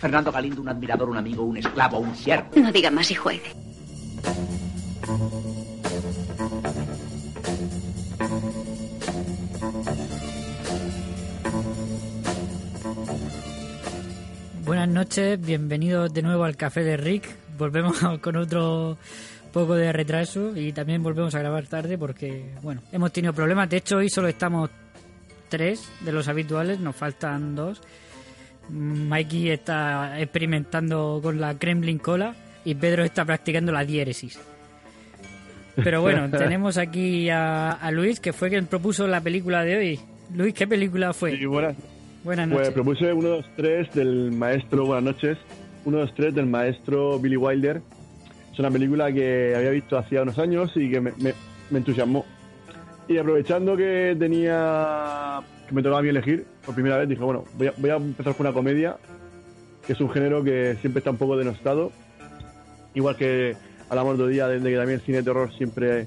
Fernando Galindo, un admirador, un amigo, un esclavo, un siervo. No diga más y juegue. Buenas noches, bienvenidos de nuevo al Café de Rick. Volvemos con otro poco de retraso y también volvemos a grabar tarde porque, bueno, hemos tenido problemas. De hecho, hoy solo estamos tres de los habituales, nos faltan dos. Mikey está experimentando con la Kremlin Cola y Pedro está practicando la diéresis. Pero bueno, tenemos aquí a, a Luis, que fue quien propuso la película de hoy. Luis, ¿qué película fue? Sí, buenas. Buenas Pues noches. propuse 1, 2, 3 del maestro, buenas noches, 1, 2, 3 del maestro Billy Wilder. Es una película que había visto hacía unos años y que me, me- me entusiasmó. Y aprovechando que tenía, que me tocaba a mí elegir, por primera vez dije, bueno, voy a, empezar con una comedia, que es un género que siempre está un poco denostado. Igual que hablamos otro día de, de que también el cine de terror siempre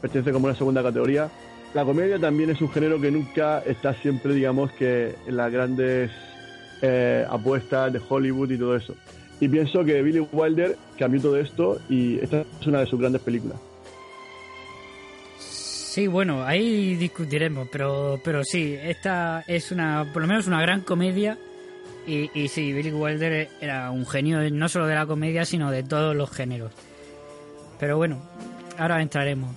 pertenece como una segunda categoría. La comedia también es un género que nunca está siempre, digamos, que en las grandes eh, apuestas de Hollywood y todo eso. Y pienso que Billy Wilder cambió todo esto y esta es una de sus grandes películas. Sí, bueno, ahí discutiremos, pero, pero sí, esta es una, por lo menos una gran comedia. Y, y sí, Billy Wilder era un genio no solo de la comedia, sino de todos los géneros. Pero bueno, ahora entraremos.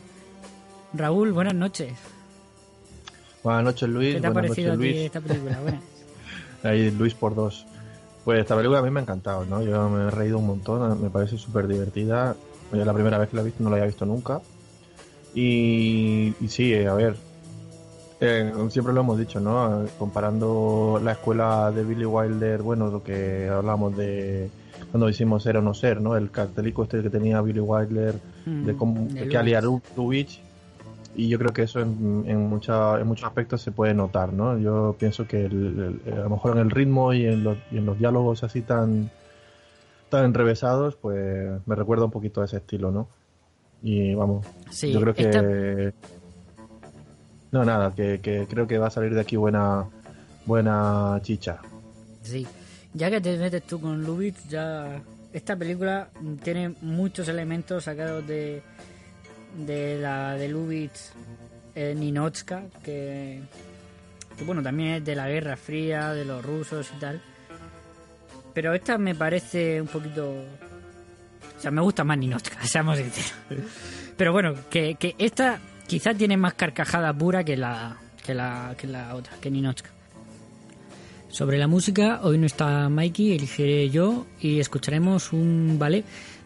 Raúl, buenas noches. Buenas noches, Luis. ¿Qué te ha Buenas parecido a noches, ti Luis. esta película? Buenas. Ahí Luis por dos. Pues esta película a mí me ha encantado, ¿no? Yo me he reído un montón, me parece súper divertida. Es la primera vez que la he visto, no la había visto nunca. Y, y sí, eh, a ver, eh, siempre lo hemos dicho, ¿no? Comparando la escuela de Billy Wilder, bueno, lo que hablamos de cuando hicimos Ser o No Ser, ¿no? El cartelico este que tenía Billy Wilder de, Mm, cómo, de que. Lubitsch. Y yo creo que eso en, en, mucha- en muchos aspectos se puede notar, ¿no? Yo pienso que el- el- a lo mejor en el ritmo y en los, y en los diálogos así tan, tan enrevesados, pues me recuerda un poquito a ese estilo, ¿no? Y vamos, Sí, yo creo que... esta- No, nada, que, que creo que va a salir de aquí buena, buena chicha. Sí, ya que te metes tú con Lubitsch, ya esta película tiene muchos elementos sacados de de la de Lubitsch eh, Ninotchka, que, que bueno, también es de la Guerra Fría, de los rusos y tal. Pero esta me parece un poquito... O sea, me gusta más Ninotchka, seamos sinceros. Pero bueno, que, que esta quizá tiene más carcajada pura que la, que la, que la otra, que Ninotchka. Sobre la música, hoy no está Mikey, elegiré yo y escucharemos un ballet.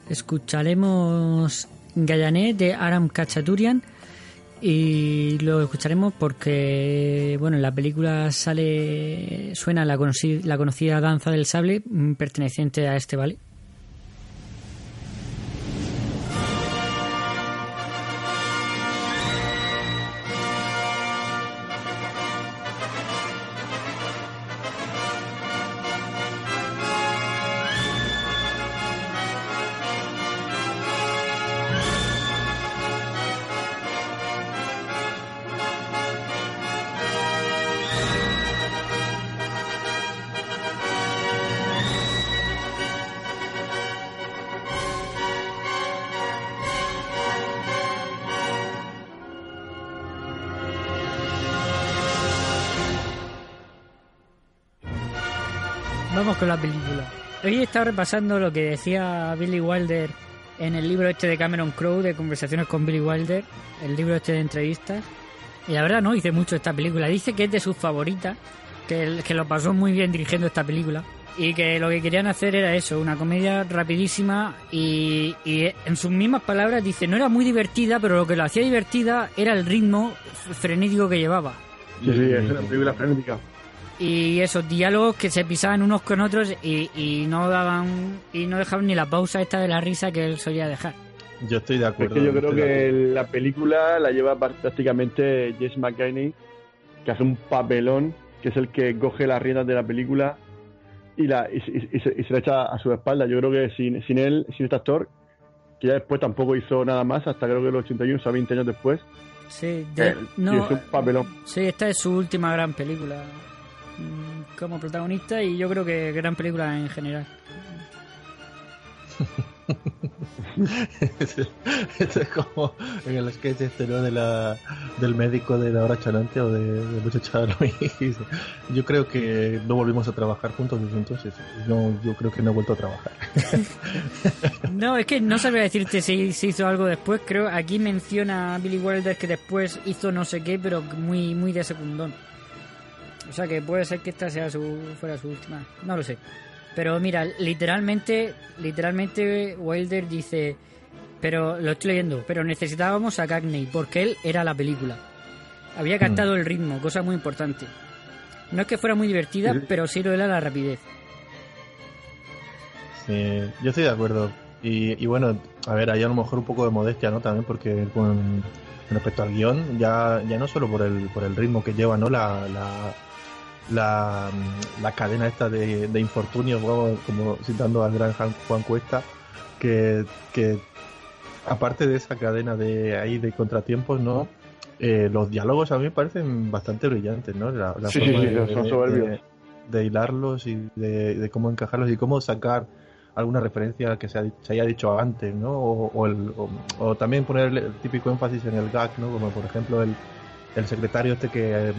Escucharemos Gallané de Aram Kachaturian y lo escucharemos porque, bueno, en la película sale, suena la, la conocida danza del sable mm, perteneciente a este ballet. Vamos con la película. Hoy he estado repasando lo que decía Billy Wilder en el libro este de Cameron Crowe de conversaciones con Billy Wilder, el libro este de entrevistas. Y la verdad no dice mucho esta película. Dice que es de sus favoritas, que, que lo pasó muy bien dirigiendo esta película. Y que lo que querían hacer era eso, una comedia rapidísima y, y en sus mismas palabras dice, no era muy divertida, pero lo que lo hacía divertida era el ritmo frenético que llevaba. Sí, sí, es una película frenética. Y esos diálogos que se pisaban unos con otros y, y no daban y no dejaban ni la pausa esta de la risa que él solía dejar. Yo estoy de Es acuerdo. que yo creo que la película la lleva prácticamente Jess McKinney, que hace un papelón, que es el que coge las riendas de la película y, la, y, y- y se, y se la echa a su espalda. Yo creo que sin, sin él, sin este actor, que ya después tampoco hizo nada más, hasta creo que el 81, o sea, 20 años después, Sí, de- eh, no, y es un papelón. sí, esta es su última gran película como protagonista y yo creo que gran película en general. Esto es como en el sketch este, ¿no? De la, del médico de la hora chanante o de, de muchacha Luis. Yo creo que no volvimos a trabajar juntos desde entonces. No, yo creo que no he vuelto a trabajar. No, es que no sabría decirte si, si hizo algo después. Creo aquí menciona a Billy Wilder que después hizo no sé qué, pero muy muy de secundón. O sea que puede ser que esta sea su fuera su última. No lo sé. Pero mira, literalmente, literalmente Wilder dice, pero lo estoy leyendo, pero necesitábamos a Cagney porque él era la película. Había captado el ritmo, cosa muy importante. No es que fuera muy divertida, Sí. pero sí lo era la rapidez. Sí, yo estoy de acuerdo. Y, y bueno, a ver, hay a lo mejor un poco de modestia, ¿no? También porque con respecto al guion, ya, ya no solo por el, por el ritmo que lleva, ¿no? La, la, la, la cadena esta de, de infortunios, como, como citando al gran Juan, Cuesta, que, que aparte de esa cadena de ahí de contratiempos, ¿no? Eh, los diálogos a mí me parecen bastante brillantes, ¿no? La, la Sí, forma sí, de- son soberbios. de- de hilarlos y de, de cómo encajarlos y cómo sacar alguna referencia que se, ha- se haya dicho antes, ¿no? O, o el- o- o también poner el, típico énfasis en el gag, ¿no? Como por ejemplo el, el secretario este que,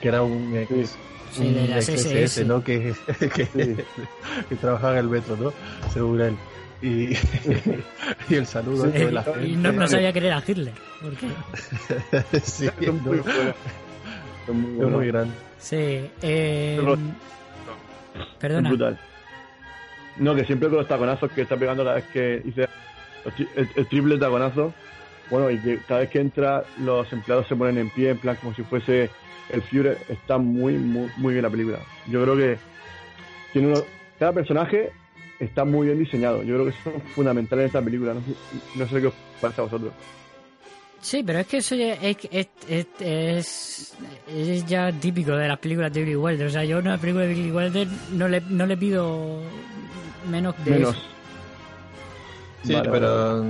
que era un ex, Sí, un de las ex SS. ¿no? Que, que, que trabajaba en el metro, ¿no? Según él. Y, y el saludo Sí, de la y gente. no, no sabía que era Hitler. Porque... sí, Son muy no, muy es muy grande. Sí, eh, Pero- perdona. Es brutal. No, que siempre con los taconazos que está pegando cada vez que tri- el, el triple taconazo, bueno, y que cada vez que entra los empleados se ponen en pie, en plan como si fuese el Führer, está muy, muy, muy bien la película. Yo creo que tiene uno, cada personaje está muy bien diseñado. Yo creo que eso es fundamental en esta película. No sé, no sé qué os pasa a vosotros. Sí, pero es que eso ya es, es, es, es- es ya típico de las películas de Billy Wilder. O sea, yo a una película de Billy Wilder no le, no le pido menos de Menos. eso. Sí, Vale, pero,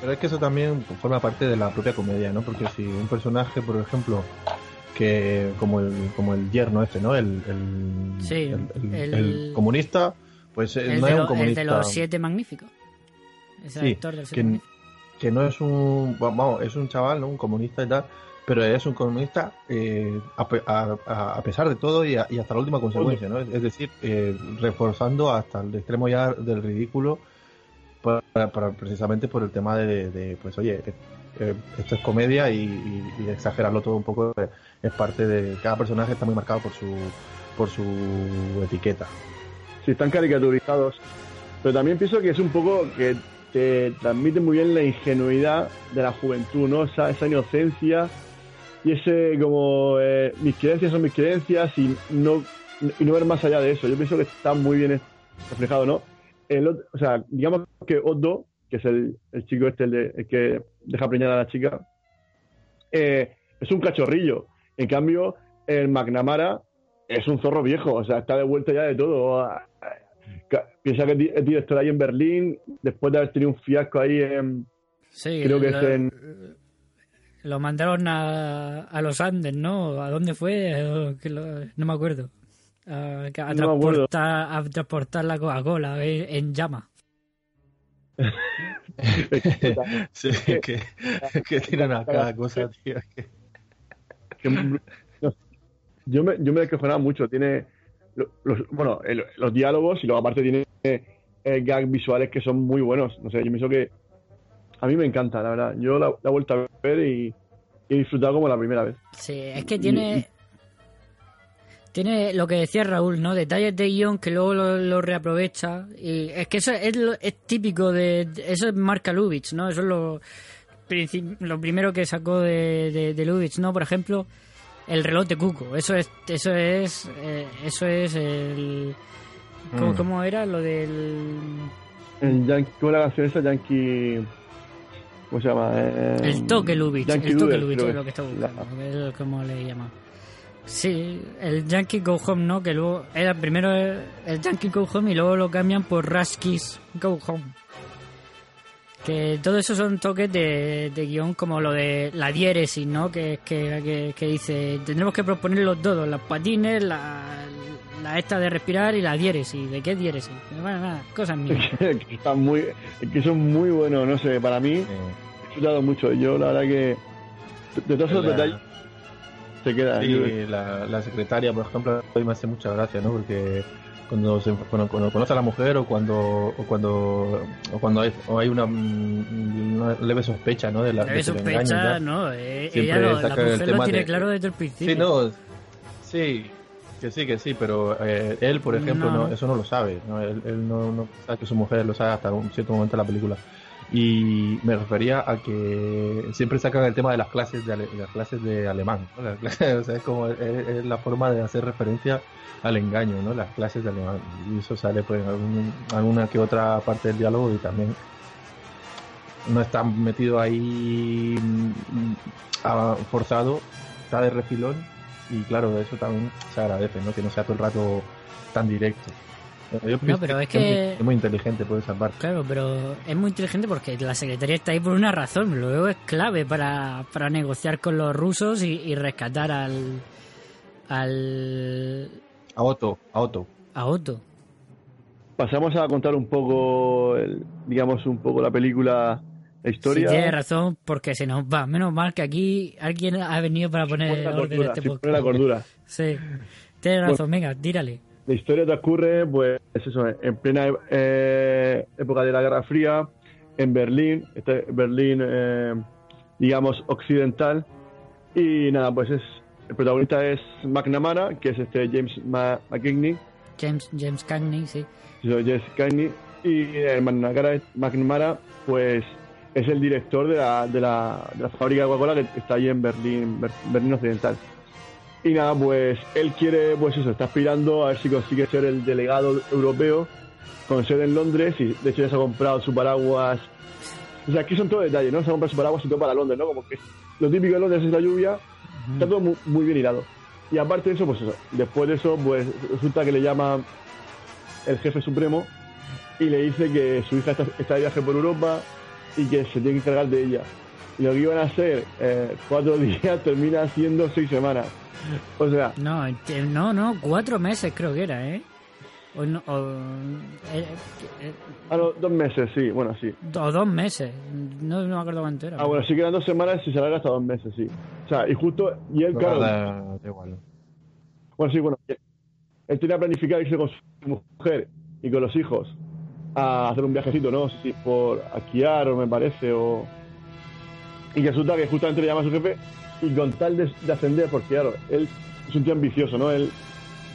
pero es que eso también forma parte de la propia comedia, ¿no? Porque si un personaje, por ejemplo, que como el, como el yerno este, ¿no? El, el, Sí, el, el- el- el comunista, pues eh, no es lo- un comunista. el de los siete magníficos. Es el Sí, actor del que, que no es un, vamos, es un chaval, ¿no? Un comunista y tal, pero es un comunista eh, a, pe- a- a- a pesar de todo y, a- y hasta la última consecuencia, ¿no? Es, es decir, eh, reforzando hasta el extremo ya del ridículo para, para- precisamente por el tema de, de, pues oye, eh, esto es comedia y, y- y exagerarlo todo un poco eh, es parte de cada personaje está muy marcado por su por su etiqueta. Sí, están caricaturizados. Pero también pienso que es un poco que te transmite muy bien la ingenuidad de la juventud, ¿no? Esa, esa inocencia y ese como eh, mis creencias son mis creencias y no y no ver más allá de eso. Yo pienso que está muy bien reflejado, ¿no? El, o sea, digamos que Otto, que es el, el chico este, el, de- el que deja preñada a la chica, eh, es un cachorrillo. En cambio, el McNamara es un zorro viejo, o sea, está de vuelta ya de todo. Piensa que es di- es director ahí en Berlín, después de haber tenido un fiasco ahí en. Sí, creo que lo, es en. lo mandaron a, a los Andes, ¿no? ¿A dónde fue? No me acuerdo. A, a No me acuerdo. transportar, a transportar la Coca-Cola en, en llama. Sí, que, que tiran a cada cosa, tío. que- que- no, yo me, yo me descojonaba mucho. Tiene. lo- Los, bueno, el- los diálogos y luego aparte tiene eh, gags visuales que son muy buenos. No sé, yo pienso que. A mí me encanta, la verdad. Yo la, la he vuelto a ver y, y he disfrutado como la primera vez. Sí, es que tiene. Tiene lo que decía Raúl, ¿no? Detalles de guion que luego lo, lo reaprovecha. Y es que eso es, es típico de. Eso es marca Lubitsch, ¿no? Eso es lo, lo primero que sacó de, de, de Lubitsch, ¿no? Por ejemplo, el reloj de Cuco. Eso es, eso es, eh, eso es el. ¿cómo, Mm. cómo era lo del. El Yankee, ¿Cómo la canción esa? Yankee. ¿Cómo se llama? Eh, El toque Lubitsch, Yankee el toque Lubitsch creo es lo que está buscando, el- ¿cómo le llama? Sí, el Yankee Go Home, ¿no? Que luego era primero el, el Yankee Go Home y luego lo cambian por Ruskies Go Home. Que todo eso son toques de, de guion como lo de la diéresis, ¿no? Que, que, que, que dice, tendremos que proponer los dos, los patines, la, la esta de respirar y la diéresis. ¿De qué diéresis? Bueno, nada, cosas mías. que están muy, que son muy buenos, no sé, para mí Sí. he disfrutado mucho. Yo la verdad que de todos esos La- detalles se queda. Sí, la, la secretaria, por ejemplo, mí me hace mucha gracia, ¿no? Porque cuando, se, cuando, cuando conoce a la mujer o cuando o cuando o cuando hay, o hay una, una leve sospecha, ¿no? De la Debe de que le sospecha, engañen, ya. ¿no? Eh, Siempre ella lo, la mujer tiene de- claro desde el principio. Sí, no, sí, que sí, que sí, pero eh, él, por ejemplo, No. no. eso no lo sabe, ¿no? Él, él no, no sabe que su mujer lo sabe hasta un cierto momento de la película. Y me refería a que siempre sacan el tema de las clases de, ale- las clases de alemán, ¿no? O sea, es como es, la forma de hacer referencia al engaño, ¿no? Las clases de alemán. Y eso sale pues en algún- alguna que otra parte del diálogo y también no está metido ahí mm, forzado, está de refilón y claro, eso también se agradece, ¿no? Que no sea todo el rato tan directo. Yo pienso pero es que- es muy inteligente por esa parte. Claro, pero es muy inteligente porque la secretaria está ahí por una razón. Luego es clave para, para negociar con los rusos y, y rescatar al. al. A Otto, a Otto. a Otto. Pasamos a contar un poco, el- digamos, un poco la película, la Sí, historia. tiene razón, porque se nos va. Menos mal que aquí alguien ha venido para poner orden este sí, podcast. la cordura. Sí, tiene razón, venga, tírale. La historia transcurre, pues, eso, en plena eh, época de la Guerra Fría, en Berlín, este Berlín, eh, digamos, occidental. Y nada, pues es el protagonista es McNamara, que es este James McKinney, James, James Cagney, sí. James Cagney, y el McNamara, McNamara, pues es el director de la, de la, de la fábrica de Coca-Cola que está allí en Berlín, Ber- Berlín Occidental. Y nada, pues él quiere, pues eso, está aspirando a ver si consigue ser el delegado europeo con sede en Londres y de hecho ya se ha comprado su paraguas. O sea, aquí son todos detalles, ¿no? Se ha comprado su paraguas y todo para Londres, ¿no? Como que lo típico de Londres es la lluvia, está todo muy, muy bien hilado. Y aparte de eso, pues eso, después de eso, pues resulta que le llama el jefe supremo y le dice que su hija está, está de viaje por Europa y que se tiene que encargar de ella. Y lo que iban a ser eh, cuatro días termina siendo seis semanas. O sea, No, no, no, cuatro meses creo que era, ¿eh? O, no- o, eh, eh, a los dos meses, sí, bueno, sí. o dos meses, no, no me acuerdo cuánto era. Ah, bueno, sí que eran dos semanas y se alarga hasta dos meses, sí. O sea, y justo, y él, claro, Da- da igual. Bueno, sí, bueno. Él tenía planificado irse con su mujer y con los hijos a hacer un viajecito, ¿no? Sí, por Akiar, o me parece, o... Y resulta que justamente le llama a su jefe y con tal de, de ascender, porque claro, él es un tío ambicioso, ¿no? Él,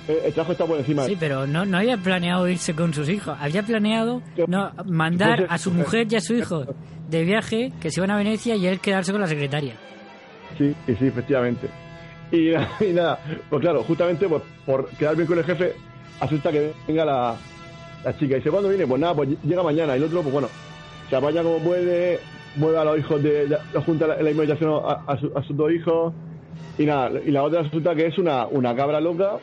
el, el trabajo está por encima. Sí, pero no, no había planeado irse con sus hijos. Había planeado no, mandar a su mujer y a su hijo de viaje, que se iban a Venecia y él quedarse con la secretaria. Sí, sí, sí, efectivamente. Y, y nada, pues claro, justamente pues, por quedar bien con el jefe, acepta que venga la, la chica. Y dice, ¿cuándo viene? Pues nada, pues llega mañana. Y el otro, pues bueno, se apaña como puede, mueve a los hijos de, de- junta la misma habitación a, a, su- a sus dos hijos. Y nada, y la otra resulta que es una, una cabra loca,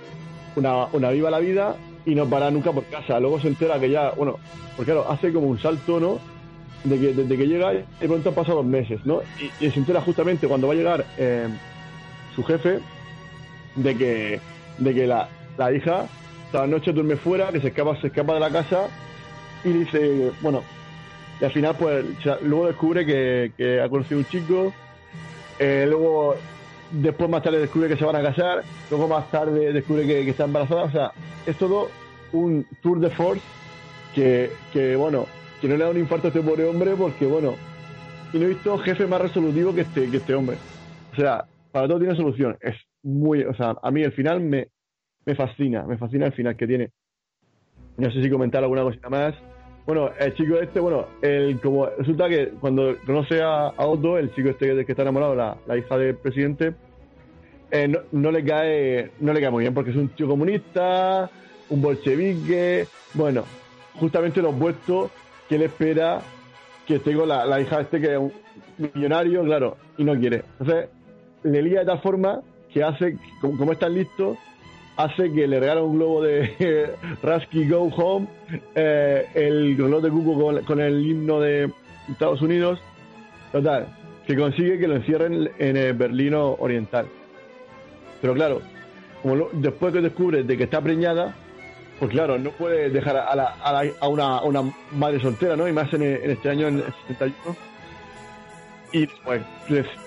una, una viva la vida y no para nunca por casa. Luego se entera que ya, bueno, porque claro, hace como un salto, ¿no? De que, desde que llega, de pronto han pasado dos meses, ¿no? Y, y se entera justamente cuando va a llegar eh, su jefe de que, de que la, la hija toda la noche duerme fuera, que se escapa, se escapa de la casa y dice, bueno, y al final pues luego descubre que, ha conocido un chico, eh, luego después más tarde descubre que se van a casar, luego más tarde descubre que, que está embarazada, o sea, es todo un tour de force que, que bueno, que no le da un infarto a este pobre hombre porque bueno, y no he visto jefe más resolutivo que este, que este hombre. O sea, para todo tiene solución. Es muy, o sea, a mí el final me, me fascina, me fascina el final que tiene. No sé si comentar alguna cosita más. Bueno, el chico este, bueno, el, como resulta que cuando conoce a, Otto, el chico este que, que está enamorado, la, la hija del presidente, eh, no, le cae no le cae muy bien porque es un tío comunista, un bolchevique, bueno, justamente lo opuesto que él espera que esté con la, la hija este que es un millonario, claro, y no quiere. Entonces, le lía de tal forma que hace, como, como es tan listo, hace que le regala un globo de Rasky Go Home, eh, el reloj de cuco con, el himno de Estados Unidos, total, que consigue que lo encierren en el Berlino Oriental. Pero claro, después que descubre de que está preñada, pues claro, no puede dejar a, la- a la- a una, una madre soltera, ¿no? Y más en, este año, en el 71. Y pues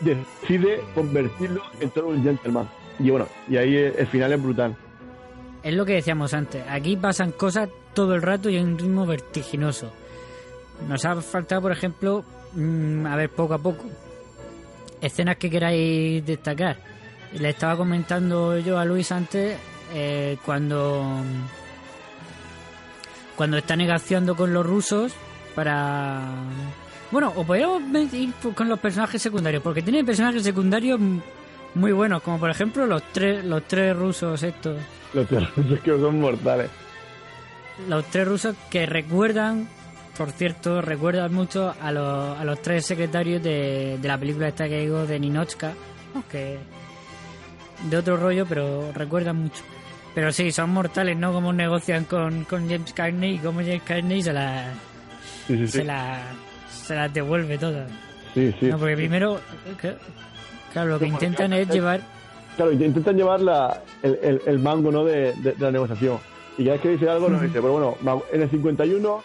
decide convertirlo en todo un gentleman. Y bueno, y ahí el final es brutal. Es lo que decíamos antes. Aquí pasan cosas todo el rato y en un ritmo vertiginoso. Nos ha faltado, por ejemplo, mm, a ver, poco a poco, escenas que queráis destacar. Le estaba comentando yo a Luis antes eh, cuando cuando está negociando con los rusos para bueno o podríamos ir con los personajes secundarios porque tiene personajes secundarios muy buenos como por ejemplo los tres los tres rusos estos Los terroristas que son mortales. los tres rusos que recuerdan, por cierto, recuerdan mucho a los, a los tres secretarios de, de la película esta que digo de Ninochka, ¿no? que de otro rollo, pero recuerdan mucho. Pero sí, son mortales, ¿no? Como negocian con, con James Carney y como James Carney se las Sí, sí, sí. se la, se las devuelve todas. Sí, sí. No, porque primero, claro, lo que intentan es llevar Claro, int- intentan llevar la, el, el, el mango ¿no? de, de- de la negociación. Y cada vez que dice algo, nos dice, pero bueno, en el 51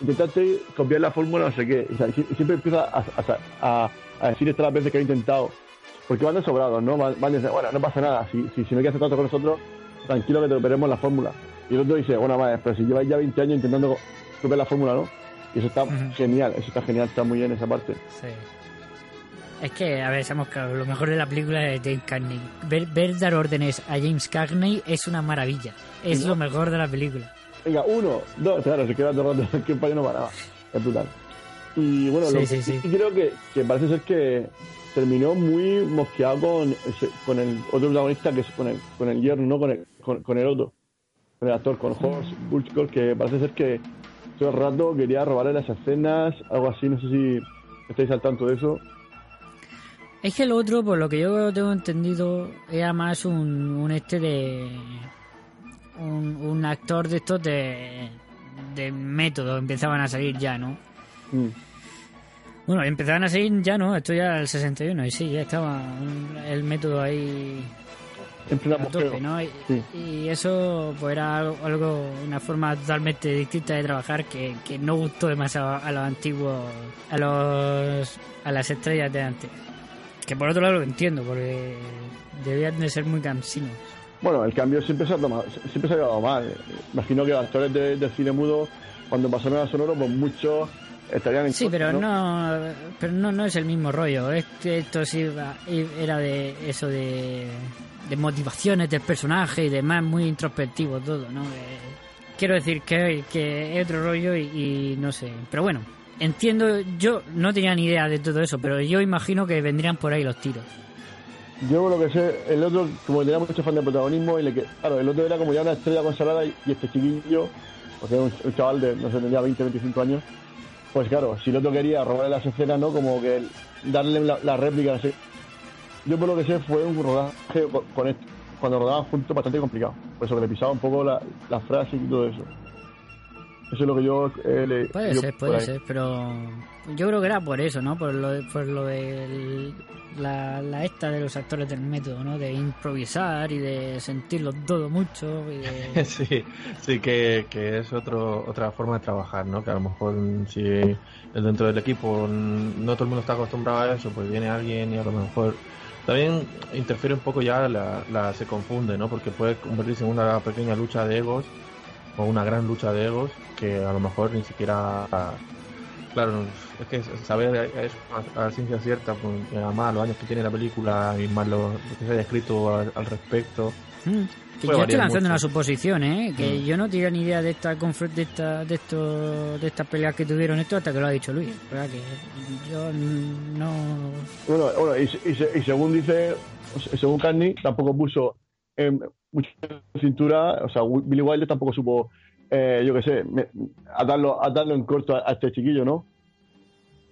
intentaste copiar la fórmula, no sé qué. O sea, siempre empieza a, a, decir estas las veces que ha intentado. Porque van de sobrados, ¿no? Van, van bueno, no pasa nada. Si, si, si no quieres hacer trato con nosotros, tranquilo que te operemos la fórmula. Y el otro dice, bueno, vale, pero si lleváis ya 20 años intentando copiar la fórmula, ¿no? Y eso está genial, eso está genial, está muy bien esa parte. Sí. Es que, a ver, seamos claros, lo mejor de la película es James Cagney. Ver, ver dar órdenes a James Cagney es una maravilla. Es ¿no? lo mejor de la película. Venga, uno, dos, claro, se queda todo el rato, que no paraba. Es brutal. Y bueno, Sí, lo- sí, creo que, que parece ser que terminó muy mosqueado con, el otro protagonista, que es con el, con el yerno, no con el, con, con el otro, con el actor, con Horst Buchkor, que parece ser que todo el rato quería robarle las escenas, algo así, no sé si estáis al tanto de eso. Es que el otro, por lo que yo tengo entendido, era más un, un este de. Un, un actor de estos de. de método, empezaban a salir ya, ¿no? Mm. Bueno, empezaban a salir ya, ¿no? Esto ya el 61, y sí, ya estaba el método ahí En plena a tope. ¿no? Y, Sí. y eso pues era algo, algo- una forma totalmente distinta de trabajar que, que no gustó demasiado a los antiguos, a los a las estrellas de antes. Que por otro lado lo entiendo, porque debían de ser muy cansinos. Bueno, el cambio siempre se ha tomado, siempre se ha llevado mal. Imagino que los actores de, del cine mudo, cuando pasaron a sonoro, pues muchos estarían en Sí, pero no, pero no, no es el mismo rollo. Este, esto sí era de eso de, de motivaciones del personaje y demás, muy introspectivo todo, ¿no? Eh, quiero decir que, que es otro rollo y, y no sé. Pero bueno, entiendo, yo no tenía ni idea de todo eso, pero yo imagino que vendrían por ahí los tiros. Yo lo que sé, el otro, como tenía mucho fan de protagonismo, y le que, claro, el otro era como ya una estrella consagrada y, este chiquillo, o sea, un, chaval de, no sé, tenía 20, 25 años, pues claro, si el otro quería robarle las escenas, ¿no? Como que darle la, la réplica, así. Yo por lo que sé fue un rodaje con esto, cuando rodaban juntos bastante complicado, por eso que le pisaba un poco la, la frase y todo eso. Eso es lo que yo eh, le... Puede yo ser, puede ser, pero yo creo que era por eso, ¿no? Por lo de, por lo de la, la esta de los actores del método, ¿no? De improvisar y de sentirlo todo mucho y de... Sí, sí que, que es otro, otra forma de trabajar, ¿no? Que a lo mejor mm, si dentro del equipo mm, no todo el mundo está acostumbrado a eso, pues viene alguien y a lo mejor también interfiere un poco ya, la, la se confunde, ¿no? Porque puede convertirse en una pequeña lucha de egos o una gran lucha de egos que a lo mejor ni siquiera claro, es que saber eso a, a ciencia cierta, pues, además los años que tiene la película y más lo, lo que se haya escrito al, al respecto. Mm. Que yo estoy lanzando mucho. una suposición, ¿eh? Que Mm. yo no tenía ni idea de esta, de esta de esto, de estas peleas que tuvieron esto hasta que lo ha dicho Luis. ¿verdad? Que yo no... Bueno, bueno y, y se- y según dice, según Carney, tampoco puso en mucha cintura, o sea, Billy Wilder tampoco supo, eh, yo qué sé, me- atarlo, atarlo en corto a, a este chiquillo, ¿no?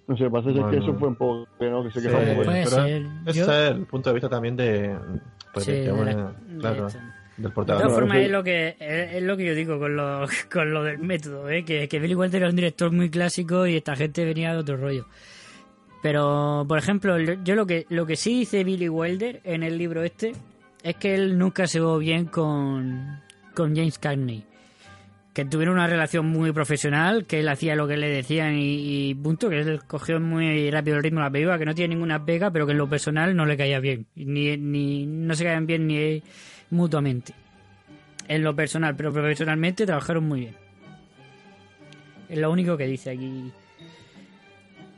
No sé, parece ser que Bueno. eso fue un poco que no, que se Sí, quejó un poco. Yo- es el punto de vista también de, pues, Sí, de bueno, claro, de esto. del De portador. todas Claro, formas, es lo que es, es lo que yo digo con lo, con lo del método, ¿eh? que, que Billy Wilder era un director muy clásico y esta gente venía de otro rollo. Pero, por ejemplo, lo- yo lo que lo que sí dice Billy Wilder en el libro este es que él nunca se llevó bien con, con James Cagney. Que tuvieron una relación muy profesional, que él hacía lo que le decían y, punto, que él cogió muy rápido el ritmo de la película, que no tiene ninguna pega, pero que en lo personal no le caía bien. Ni, ni no se caían bien ni mutuamente. En lo personal, pero profesionalmente trabajaron muy bien. Es lo único que dice aquí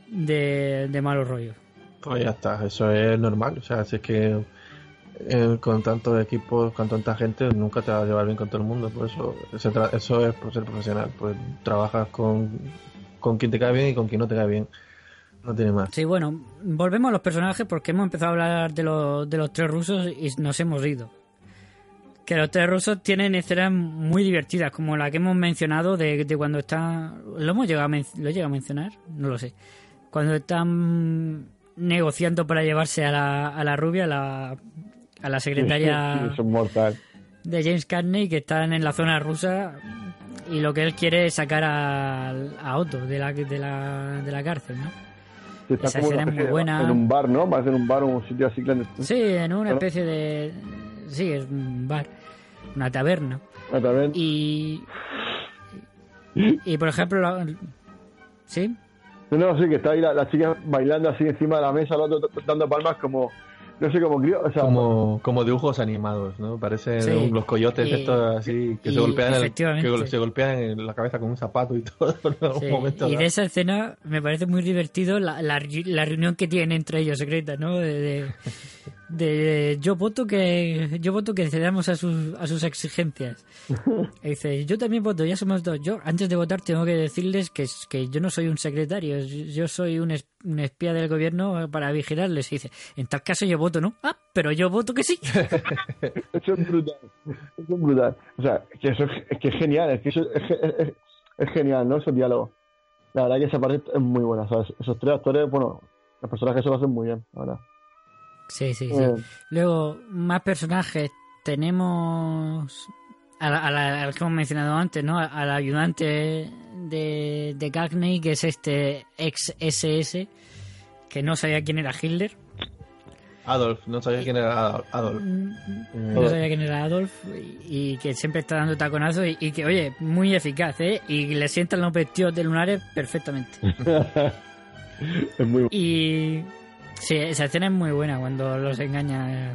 de, de malos rollos. Pues ya está, eso es normal. O sea, si es que con tantos equipos, con tanta gente, nunca te vas a llevar bien con todo el mundo. Por eso, eso es por ser profesional. Pues trabajas con, con quien te cae bien y con quien no te cae bien. No tiene más. Sí, bueno, volvemos a los personajes porque hemos empezado a hablar de los, de los tres rusos y nos hemos ido. Que los tres rusos tienen escenas muy divertidas, como la que hemos mencionado de, de cuando están... ¿Lo hemos llegado a, men- ¿Lo he llegado a mencionar? No lo sé. Cuando están negociando para llevarse a la, a la rubia, la, a la secretaria de James Carney que están en la zona rusa y lo que él quiere es sacar a, a Otto de la, de la, de la cárcel, ¿no? Sí, está Esa escena una es muy buena. En un bar, ¿no? Parece en un bar o un sitio así clandestino. Sí, en una especie de... Sí, es un bar, una taberna. Ah, también. Y... Y por ejemplo... la- ¿Sí? No, no, sí, que está ahí la, la chica bailando así encima de la mesa, el otro dando palmas como, no sé, como crío, o sea, Como, como dibujos animados, ¿no? Parece Sí. un- los coyotes Y- estos así que y se golpean el- efectivamente. que se golpean en la cabeza con un zapato y todo en Sí, momento. y de esa escena me parece muy divertido la, la, la reunión que tienen entre ellos secreta, ¿no? De, de, de- yo voto que yo voto que cedamos a sus a sus exigencias. Y dice, yo también voto, ya somos dos. Yo antes de votar tengo que decirles que, es- que yo no soy un secretario, yo soy un, un espía del gobierno para vigilarles. Y dice, en tal caso yo voto, ¿no? Ah, pero yo voto que sí. eso es brutal, eso es brutal, o sea, que eso es, que es genial, es que eso es, es- es- genial, ¿no? Esos diálogos. La verdad que esa parte es muy buena, ¿sabes? Esos tres actores, bueno, los personajes se lo hacen muy bien, la verdad. Sí, sí, sí. Eh, Luego, más personajes. Tenemos a la- a la- al que hemos mencionado antes, ¿no? Al ayudante de, de Cagney, que es este ex SS, que no sabía quién era Hitler. Adolf, no sabía quién era Adolf. Adolf. No sabía quién era Adolf y, y que siempre está dando taconazos y, y que, oye, muy eficaz, ¿eh? Y le sientan los vestidos de lunares perfectamente. es muy Y sí, esa escena es muy buena cuando los engaña.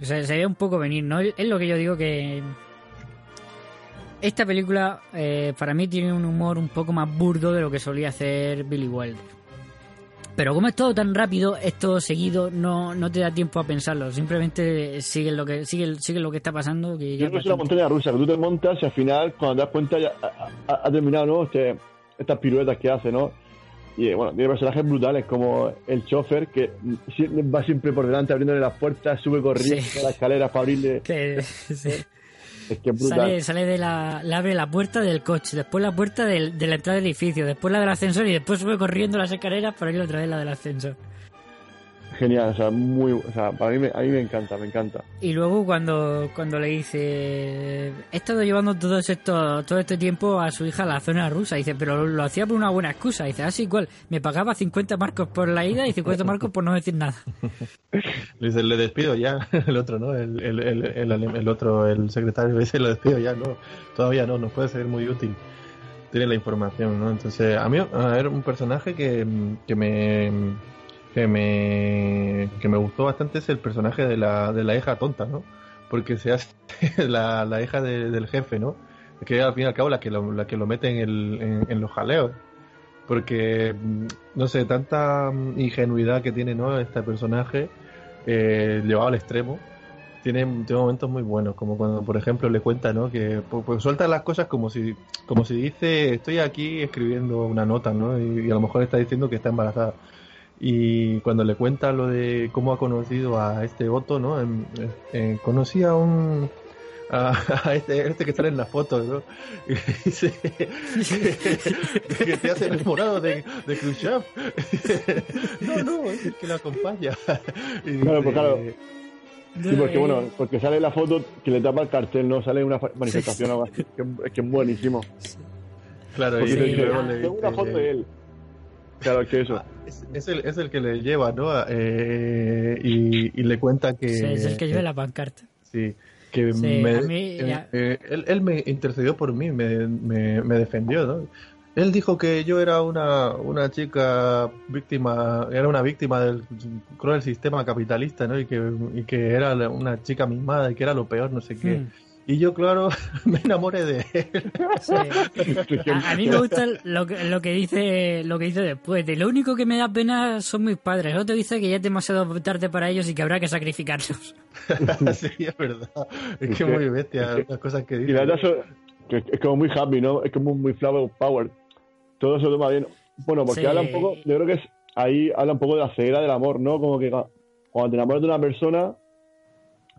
O sea, se ve un poco venir, ¿no? Es lo que yo digo que. Esta película eh, para mí tiene un humor un poco más burdo de lo que solía hacer Billy Wilder. Pero como es todo tan rápido, esto seguido, no, no te da tiempo a pensarlo. Simplemente sigue lo que sigue, sigue lo que está pasando. Que ya es una montaña rusa, que tú te montas y al final, cuando te das cuenta, ya ha, terminado, ¿no? Este, estas piruetas que hace, ¿no? Y eh, bueno, tiene personajes brutales como el chofer, que va siempre por delante abriéndole las puertas, sube corriendo Sí. a las escaleras para abrirle. que- sí. Es que. Sale, sale de la. Le abre la puerta del coche, después la puerta de la entrada del edificio, después la del ascensor y después sube corriendo las escaleras para ir otra vez la del ascensor. Genial, o sea, muy. O sea, para mí, me- a mí me encanta, me encanta. Y luego cuando, cuando le dice, he estado llevando todo esto, todo este tiempo a su hija a la zona rusa, dice, pero lo hacía por una buena excusa, dice, así igual, me pagaba 50 marcos por la ida y 50 marcos por no decir nada. Le dice, le despido ya. El otro, ¿no? El, el, el, el otro, el secretario, le dice, lo despido ya. No, todavía no, nos puede ser muy útil. Tiene la información, ¿no? Entonces, a mí, a ver, un personaje que, que me que me que me gustó bastante es el personaje de la, de la hija tonta, ¿no? Porque se hace la, la hija de- del jefe, ¿no? Que al fin y al cabo la que lo, la que lo mete en, el, en, en los jaleos. porque, mm, no sé, tanta mm, ingenuidad que tiene, ¿no? Este personaje, eh, llevado al extremo, tiene, tiene momentos muy buenos, como cuando, por ejemplo, le cuenta, ¿no? Que pues, pues suelta las cosas como si, como si dice, estoy aquí escribiendo una nota, ¿no? Y, y a lo mejor está diciendo que está embarazada. Y cuando le cuenta lo de cómo ha conocido a este Otto, ¿no? En- en- conocí a un. A, a este, este que sale en la foto, ¿no? Y dice que, que te hace enamorado de, de Khrushchev. no, no, es el que lo acompaña. Y Claro, pues claro. Sí, porque bueno, porque sale la foto que le tapa el cartel, ¿no? Sale una manifestación o algo así. Que, es que es buenísimo. Claro, y luego le tengo una foto de él. Claro, que eso. Es, es el, es el que le lleva, ¿no? Eh, y, y le cuenta que. Sí, es el que lleva la pancarta. Sí, que Sí, me- mí eh, él, él me intercedió por mí, me, me, me defendió, ¿no? Él dijo que yo era una, una chica víctima, era una víctima del cruel sistema capitalista, ¿no? Y que, y que era una chica mimada y que era lo peor, no sé qué. Hmm. Y yo, claro, me enamoré de él. Sí. A, a mí me gusta lo que, lo que dice lo que dice después. De lo único que me da pena son mis padres. Otro dice que ya es demasiado tarde para ellos y que habrá que sacrificarlos. sí, es verdad. Es Es que muy bestia es las cosas que Y dice. la verdad, eso- que es como muy happy, ¿no? Es como muy flower power. Todo eso toma bien. Bueno, porque Sí. habla un poco, yo creo que es ahí habla un poco de la ceguera del amor, ¿no? Como que cu- cuando te enamoras de una persona,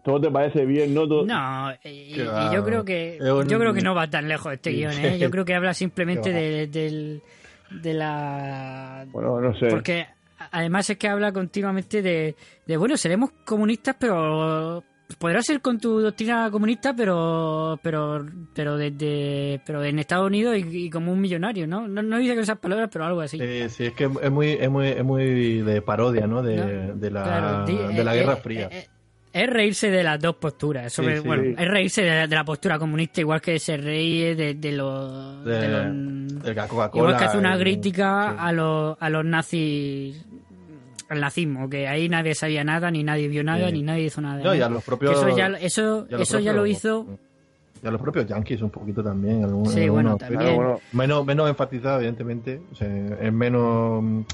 todo te parece bien, ¿no? Todo- No, y, y yo creo que un- yo creo que no va tan lejos este Sí. guion, ¿eh? Yo creo que habla simplemente de, del- de la Bueno, no sé. porque además es que habla continuamente de, de bueno, seremos comunistas, pero podrás ser con tu doctrina comunista, pero pero pero desde pero en Estados Unidos y, y como un millonario, ¿no? No, no dice con esas palabras, pero algo así. Sí, sí, es que es muy, es muy, es muy de parodia, ¿no? De, No, de la, Claro, de la eh, Guerra eh, Fría. eh, es reírse de las dos posturas. Sobre, Sí, sí. bueno, es reírse de, de la postura comunista, igual que se ríe de, de los. De- de igual que hace una y- crítica sí. a, los, a los nazis. Al nazismo, que ahí nadie sabía nada, ni nadie vio nada, Sí. ni nadie hizo nada. No, y ¿no? a los Que propios. eso ya, eso, y a los eso ya lo hizo. Y a los propios yankees un poquito también. algún- Sí, en bueno, también. aspectos. Claro, bueno, Menos, menos enfatizado, evidentemente. O sea, es menos.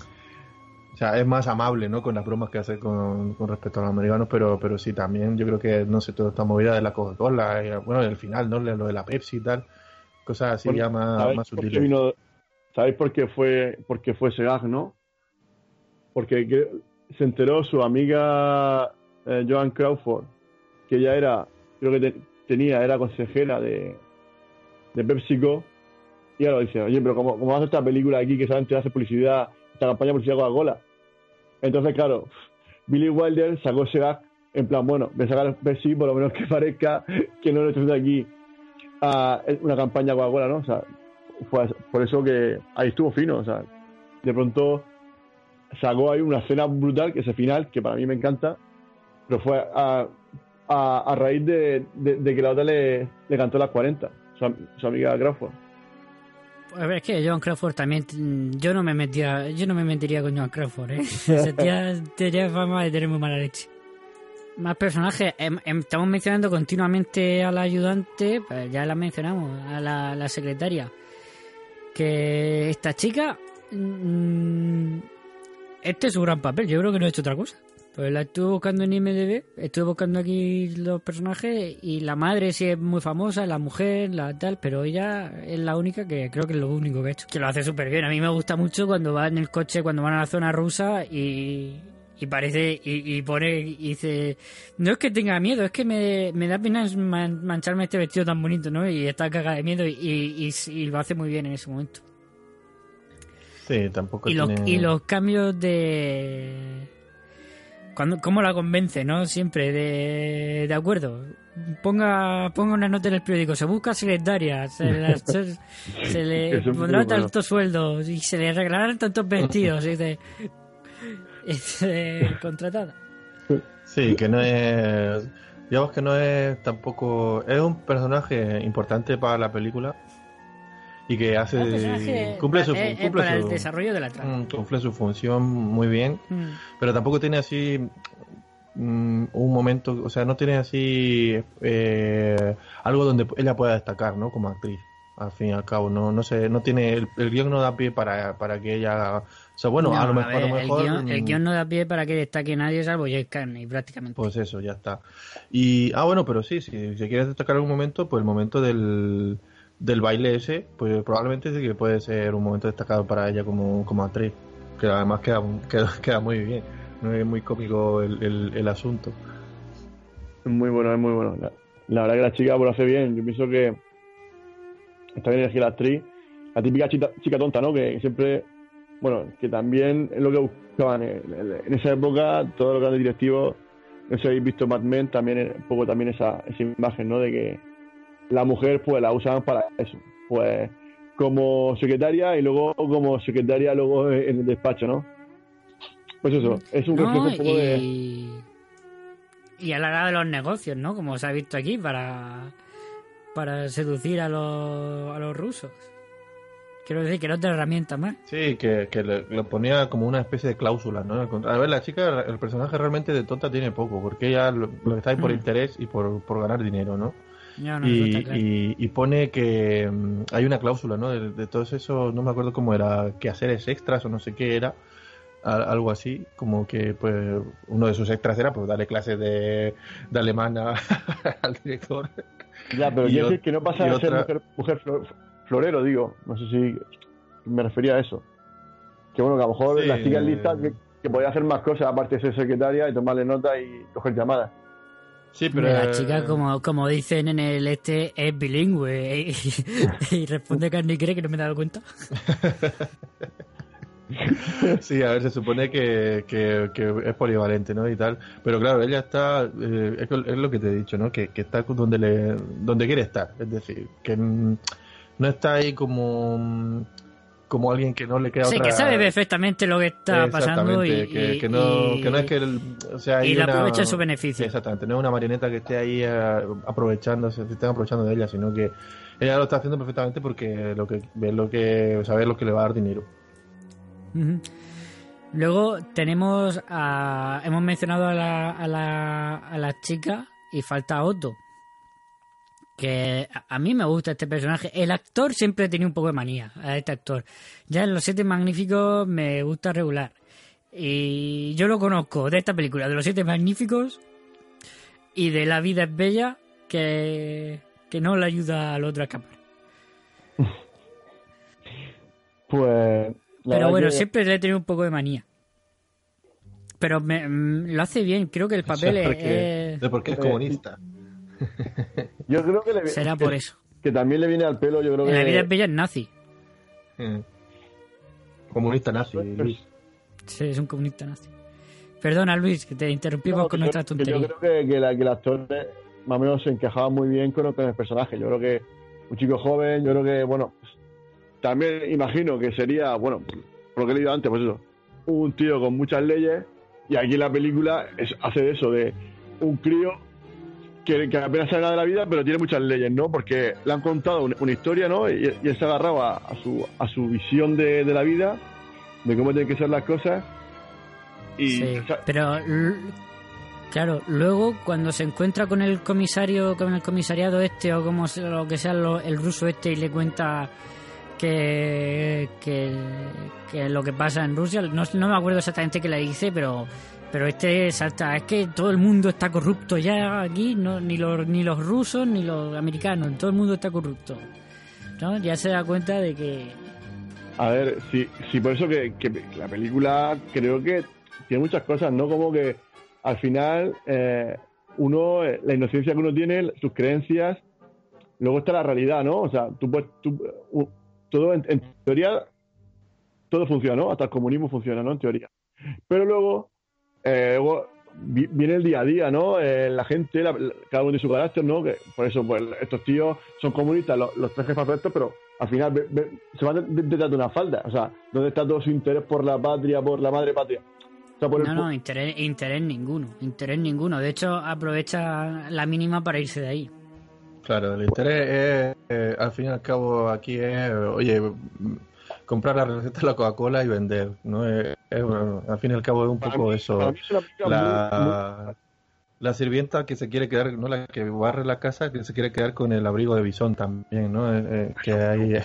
O sea, es más amable, ¿no? Con las bromas que hace con, con respecto a los americanos, pero, pero sí, también yo creo que, no sé, toda esta movida de la Coca-Cola, y, bueno, el final, ¿no? Lo de la Pepsi y tal. Cosas así ya más, ¿sabéis más sutiles. vino- ¿Sabéis por qué fue, por qué fue ese gag, no? Porque que- se enteró su amiga eh, Joan Crawford, que ella era, creo que te- tenía, era consejera de, de PepsiCo, y ahora dice, oye, pero ¿cómo, cómo vas a hacer esta película aquí que solamente hace publicidad, esta campaña de publicidad Coca-Cola? Entonces, claro, Billy Wilder sacó ese gag en plan, bueno, a sacar Pepsi, por lo menos que parezca que no lo haciendo aquí a una campaña Coca-Cola, ¿no? O sea, fue por eso que ahí estuvo fino, o sea, de pronto sacó ahí una escena brutal, que ese final, que para mí me encanta, pero fue a, a, raíz de, de- de que la otra le, le cantó las 40, su, su amiga Crawford. A ver, es que John Crawford también. mm, Yo no me metía, yo no me metiría con John Crawford, ¿eh? Tía tenía fama de tener muy mala leche. Más personajes. Em- em- estamos mencionando continuamente a la ayudante, pues ya la mencionamos, a la, la secretaria. Que esta chica. mm, este es su gran papel, yo creo que no ha hecho otra cosa. Pues la estuve buscando en IMDB, estuve buscando aquí los personajes y la madre sí es muy famosa, la mujer, la tal, pero ella es la única que creo que es lo único que ha hecho. Que lo hace súper bien. A mí me gusta mucho cuando va en el coche, cuando van a la zona rusa y, y parece, y, y pone, y dice, no es que tenga miedo, es que me, me da pena man- mancharme este vestido tan bonito, ¿no? Y está cagada de miedo y, y, y- y lo hace muy bien en ese momento. Sí, tampoco Y los, tiene... y los cambios de... Cuando, ¿Cómo la convence, no? Siempre, de, de acuerdo. Ponga, ponga una nota en el periódico, se busca secretaria, se, la- se- se le pondrá muy bueno. tantos sueldos y se le regalarán tantos vestidos. Y dice, y dice, contratada. Sí, que no es. Digamos que no es tampoco. Es un personaje importante para la película. Y que hace. El cumple su, es- es cumple para el su- desarrollo de la trama. mm, cumple su función muy bien. Mm. Pero tampoco tiene así. mm, un momento. O sea, no tiene así. eh, algo donde ella pueda destacar, ¿no? Como actriz. al fin y al cabo. No, no sé, no tiene, el, el guion no da pie para, para que ella. O sea, bueno, No, a lo mejor, ver, a lo mejor, el, guion, el guion no da pie para que destaque nadie salvo James Carney, prácticamente. Pues eso, ya está. Y, ah, bueno, pero sí, si, si quieres destacar algún momento, pues el momento del, del baile ese, pues probablemente sí que puede ser un momento destacado para ella como, como actriz. Que además queda, queda, queda muy bien. No es muy cómico el, el, asunto. Es muy bueno, es muy bueno. La, verdad que la chica pues, lo hace bien. Yo pienso que está bien elegida la actriz. La típica chica, chica tonta, ¿no? Que siempre, bueno, que también es lo que buscaban. En, esa época, todos los grandes directivos, no sé habéis visto Mad Men, también es un poco también esa, esa imagen, ¿no? De que la mujer, pues la usaban para eso. Pues como secretaria y luego como secretaria luego en el despacho, ¿no? Pues eso, es un No, reflejo un poco de... y, y a la hora de los negocios, ¿no? Como se ha visto aquí, para, para seducir a los, a los rusos. Quiero decir que era otra herramienta más. Sí, que, que le- lo ponía como una especie de cláusula, ¿no? A ver, la chica, el personaje realmente de tonta tiene poco, porque ella lo, lo que está ahí por Mm. interés y por, por ganar dinero, ¿no? No, eso y, está claro. y- y pone que mm, hay una cláusula, ¿no? De, de todos esos, no me acuerdo cómo era, que haceres extras o no sé qué era, a- algo así, como que pues uno de sus extras era pues darle clases de, de alemán a- al director. Ya, pero quiero decir que no pasa a ser otra- mujer, mujer flo- florero, digo. No sé si me refería a eso. Que bueno, que a lo mejor Sí, la chica es eh. lista que, que podía hacer más cosas aparte de ser secretaria y tomarle nota y coger llamadas. Sí, pero... La chica, como, como dicen en el este, es bilingüe. Y, y responde que ni cree que no me he dado cuenta. Sí, a ver, se supone que, que, que es polivalente, ¿no? Y tal. Pero claro, ella está, eh, es, es lo que te he dicho, ¿no? Que, que está donde le, donde quiere estar. Es decir, que no está ahí como, como alguien que no le queda Sí, otra... que sabe perfectamente lo que está pasando y, que, y- que no, y- que no es que el- o sea, y aprovecha en su beneficio. Exactamente, no es una marioneta que esté ahí eh, aprovechándose, se estén aprovechando de ella, sino que ella lo está haciendo perfectamente porque lo que ve lo que sabe lo que le va a dar dinero. Luego tenemos a. Hemos mencionado a la, a la, a la chica y falta Otto. Que a- mí me gusta este personaje. El actor siempre tenía un poco de manía a este actor. Ya en Los Siete Magníficos me gusta regular. Y yo lo conozco de esta película, de Los Siete Magníficos y de La Vida es Bella, que, que no le ayuda al otro a escapar. Pues. la Pero verdad bueno, que- siempre le he tenido un poco de manía. Pero me- mm, lo hace bien, creo que el papel es- porque, es... de porque es comunista. Yo creo que le Será que- por eso. Que también le viene al pelo, yo creo En que. la vida es bella es nazi. Mm. Comunista nazi. Luis. Sí, es un comunista nazi. Perdona, Luis, que te interrumpimos No, con nuestra yo, que yo tontería. creo que, que la- que el actor eh, más o menos se encajaba muy bien con, con el personaje. Yo creo que un chico joven, yo creo que, bueno, pues, también imagino que sería, bueno, por lo que he leído antes, pues eso, un tío con muchas leyes y aquí en la película es, hace de eso, de un crío que, que apenas sabe nada de la vida, pero tiene muchas leyes, ¿no? Porque le han contado una, una historia, ¿no? Y, y él se agarraba a, a su, a su visión de, de la vida, de cómo tienen que ser las cosas. Y, Sí, o sea, pero claro, luego cuando se encuentra con el comisario, con el comisariado este o como sea, lo que sea lo- el ruso este y le cuenta que, que, que lo que pasa en Rusia, no, no me acuerdo exactamente qué le dice, pero pero este salta, es que todo el mundo está corrupto ya aquí, no, ni los ni los rusos ni los americanos, todo el mundo está corrupto. ¿no? Ya se da cuenta de que A ver, sí, sí por eso que, la película creo que tiene muchas cosas, ¿no? Como que al final eh, uno, eh, la inocencia que uno tiene, sus creencias, luego está la realidad, ¿no? O sea, tú puedes, tú, todo en, en teoría, todo funciona, ¿no? Hasta el comunismo funciona, ¿no? En teoría. Pero luego, eh, viene el día a día, ¿no? Eh, la gente, la- la- cada uno tiene su carácter, ¿no? Que por eso, pues, estos tíos son comunistas, los, los tres jefes perfectos, pero al final ve- ve- se van de- de- detrás de una falda. O sea, ¿dónde está todo su interés por la patria, por la madre patria? O sea, por el No, no, interés, interés ninguno, interés ninguno. De hecho, aprovecha la mínima para irse de ahí. Claro, el interés es, eh, al fin y al cabo, aquí es, oye, comprar la receta de la Coca-Cola y vender, ¿no? Es, bueno, al fin y al cabo es un Para poco mí- eso. La, la sirvienta que se quiere quedar, no la que barre la casa, que se quiere quedar con el abrigo de bisón también, ¿no? Eh, eh, que hay,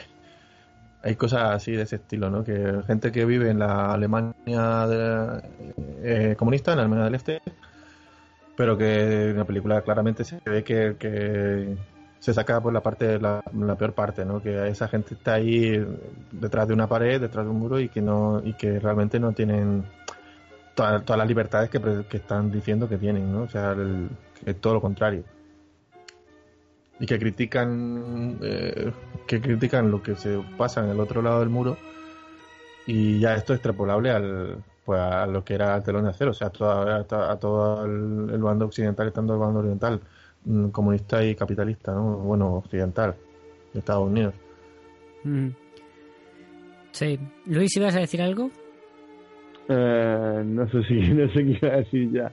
hay cosas así de ese estilo, ¿no? Que gente que vive en la Alemania de- eh, comunista, en la Alemania del Este, pero que en la película claramente se ve que, que se saca por la parte la, la peor parte, ¿no? Que esa gente está ahí detrás de una pared, detrás de un muro y que no y que realmente no tienen toda- todas las libertades que, que están diciendo que tienen, ¿no? O sea, es todo lo contrario. Y que critican eh, que critican lo que se pasa en el otro lado del muro y ya esto es extrapolable al pues a lo que era el telón de acero, o sea, a, toda- todo el, el bando occidental estando el bando oriental, comunista y capitalista, ¿no? Bueno, occidental, de Estados Unidos. Mm. Sí. Luis, ¿ibas a decir algo? Eh, no sé si no sé qué iba a decir ya.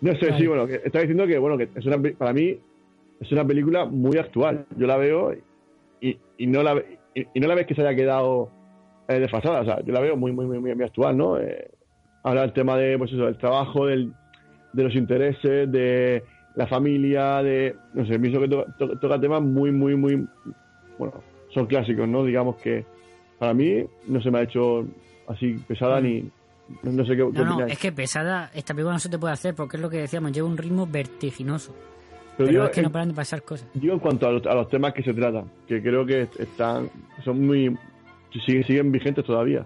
No sé, Vale. sí, bueno, que estaba diciendo que bueno, que es una para mí es una película muy actual. Yo la veo y, y no la y, y no la ves que se haya quedado eh, desfasada, o sea, yo la veo muy muy muy, muy, actual, ¿no? Eh, habla el tema de pues eso, del trabajo, del, de los intereses, de la familia, de no sé, pienso que to- to- toca temas muy muy muy bueno, son clásicos, ¿no? Digamos que para mí no se me ha hecho así pesada ni no, no sé qué, qué No, no, es que pesada, esta película no se te puede hacer porque es lo que decíamos, lleva un ritmo vertiginoso. Pero Pero, digo, es que en- no paran de pasar cosas. Digo en cuanto a los, a los temas que se tratan, que creo que están son muy siguen, siguen vigentes todavía.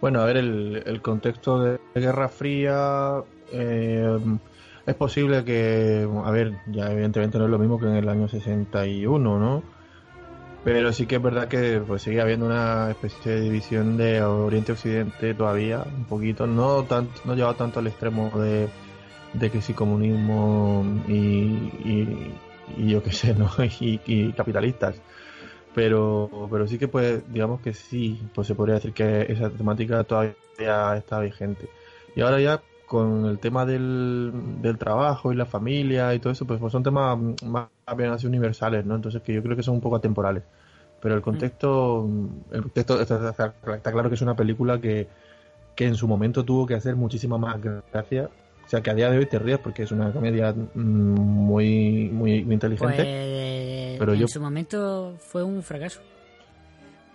Bueno, a ver, el, el contexto de Guerra Fría eh, es posible que, a ver, ya evidentemente no es lo mismo que en el año 61, ¿no? Pero sí que es verdad que pues sigue habiendo una especie de división de Oriente-Occidente todavía, un poquito, no tanto, no llevado tanto al extremo de, de que sí comunismo y, y, y yo qué sé, ¿no? Y, y capitalistas pero pero sí que pues digamos que sí pues se podría decir que esa temática todavía está vigente y ahora ya con el tema del, del trabajo y la familia y todo eso pues, pues son temas más bien así universales no entonces que yo creo que son un poco atemporales. Pero el contexto el contexto está, está- está claro que es una película que que en su momento tuvo que hacer muchísima más gracia. O sea que a día de hoy te ríes porque es una comedia mm, muy muy, muy inteligente. Pues Pero en yo- su momento fue un fracaso.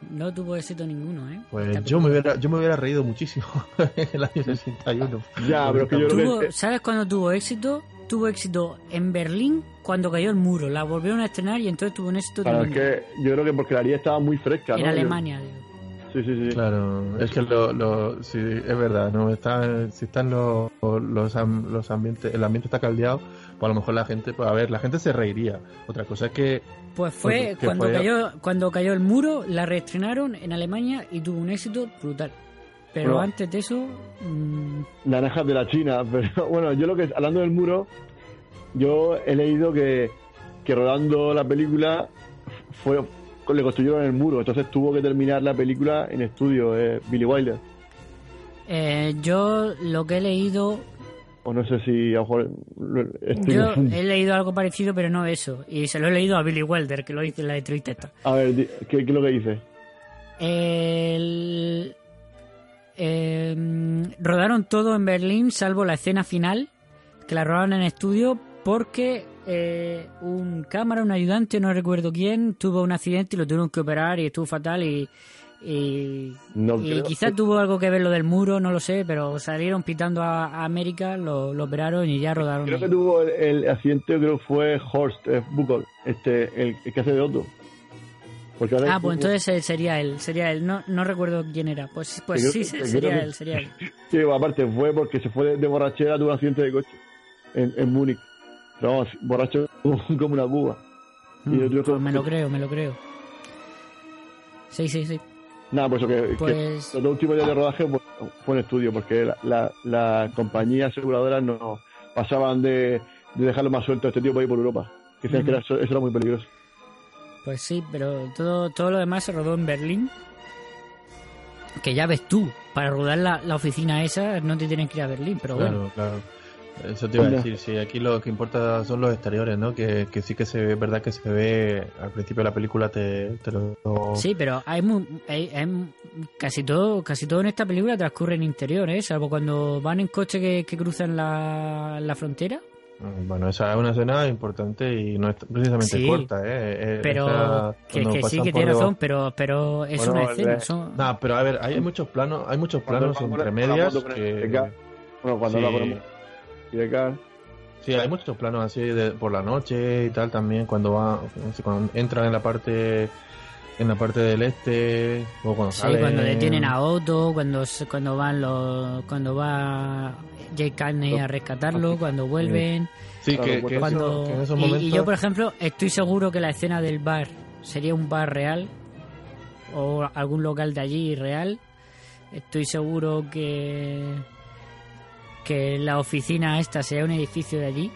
No tuvo éxito ninguno, ¿eh? Pues yo me hubiera, yo me hubiera reído muchísimo en el año 61. Ya, pero que yo Tuvo- que ¿Sabes cuándo tuvo éxito? Tuvo éxito en Berlín cuando cayó el muro. La volvieron a estrenar y entonces tuvo un éxito Claro, es que yo creo que porque la haría estaba muy fresca, en ¿no? Yo- Alemania. digo. Sí, sí, sí. Claro, es que lo, lo, sí, es verdad, ¿no? Está, si están los, los, am- los ambientes, el ambiente está caldeado, pues a lo mejor la gente, pues a ver, la gente se reiría. Otra cosa es que, Pues fue Que cuando fue- cayó cuando cayó el muro, la reestrenaron en Alemania y tuvo un éxito brutal. Pero Bueno. antes de eso, mm, naranjas de la China, pero bueno, yo lo que hablando del muro, yo he leído que, que rodando la película fue le construyeron el muro, entonces tuvo que terminar la película en estudio, eh, Billy Wilder. eh, yo lo que he leído, O no sé si a lo mejor estoy yo confundido. he leído algo parecido, pero no eso. Y se lo he leído a Billy Wilder, que lo dice en la esta. A ver, ¿qué, qué es lo que dice? El, eh, rodaron todo en Berlín, salvo la escena final, que la rodaron en estudio porque eh, un cámara, un ayudante, no recuerdo quién, tuvo un accidente y lo tuvieron que operar y estuvo fatal y, y, No y creo. quizá tuvo algo que ver lo del muro, no lo sé, pero salieron pitando a, a América, lo, lo operaron y ya rodaron. Creo ahí. que tuvo el, el accidente, creo que fue Horst eh, este, el, el que hace de Otto. Porque ahora Ah, pues entonces eh, sería él, sería él, no, no recuerdo quién era. Pues, pues Creo sí, sería que- él, sería él. Sí, bueno, aparte fue porque se fue de, de borrachera, tuvo un accidente de coche en, en Múnich. Vamos, borracho como una cuba. Y Mm, pues me lo creo, me lo creo. Sí, sí, sí. Nada, pues eso que, que Pues los dos últimos días de rodaje pues, fue en estudio, porque la, la, la compañía aseguradora no pasaban de, de dejarlo más suelto a este tío por ir por Europa. Que decían que era- eso, eso era muy peligroso. Pues sí, pero todo, todo lo demás se rodó en Berlín. Que ya ves tú, para rodar la, la oficina esa no te tienen que ir a Berlín, pero claro, bueno. claro. Eso te iba a decir, sí, aquí lo que importa son los exteriores, ¿no? Que, que sí que se ve, es verdad que se ve, al principio de la película te, te lo... Sí, pero hay, mu- hay- hay casi todo casi todo en esta película transcurre en interior, ¿eh? Salvo cuando van en coche que, que cruzan la, la frontera, Mm, Bueno, esa es una escena importante y no es precisamente Sí, corta, ¿eh? Eh, Pero esa- que, sí que tiene razón, pero, pero es Bueno, una escena. el- son- Nah, pero a ver, hay muchos planos, hay muchos planos entre medias que... Bueno, cuando Sí. la ponemos. Y acá. Sí, hay muchos planos así de, por la noche y tal también cuando va, cuando entran en la parte en la parte del este o cuando Sí, salen. cuando detienen a Otto, cuando se- cuando van los cuando va Jake Carney a rescatarlo, cuando vuelven, Sí, que, que eso- cuando que en esos y- momentos y, yo por ejemplo estoy seguro que la escena del bar sería un bar real o algún local de allí real. Estoy seguro que que la oficina esta sería un edificio de allí.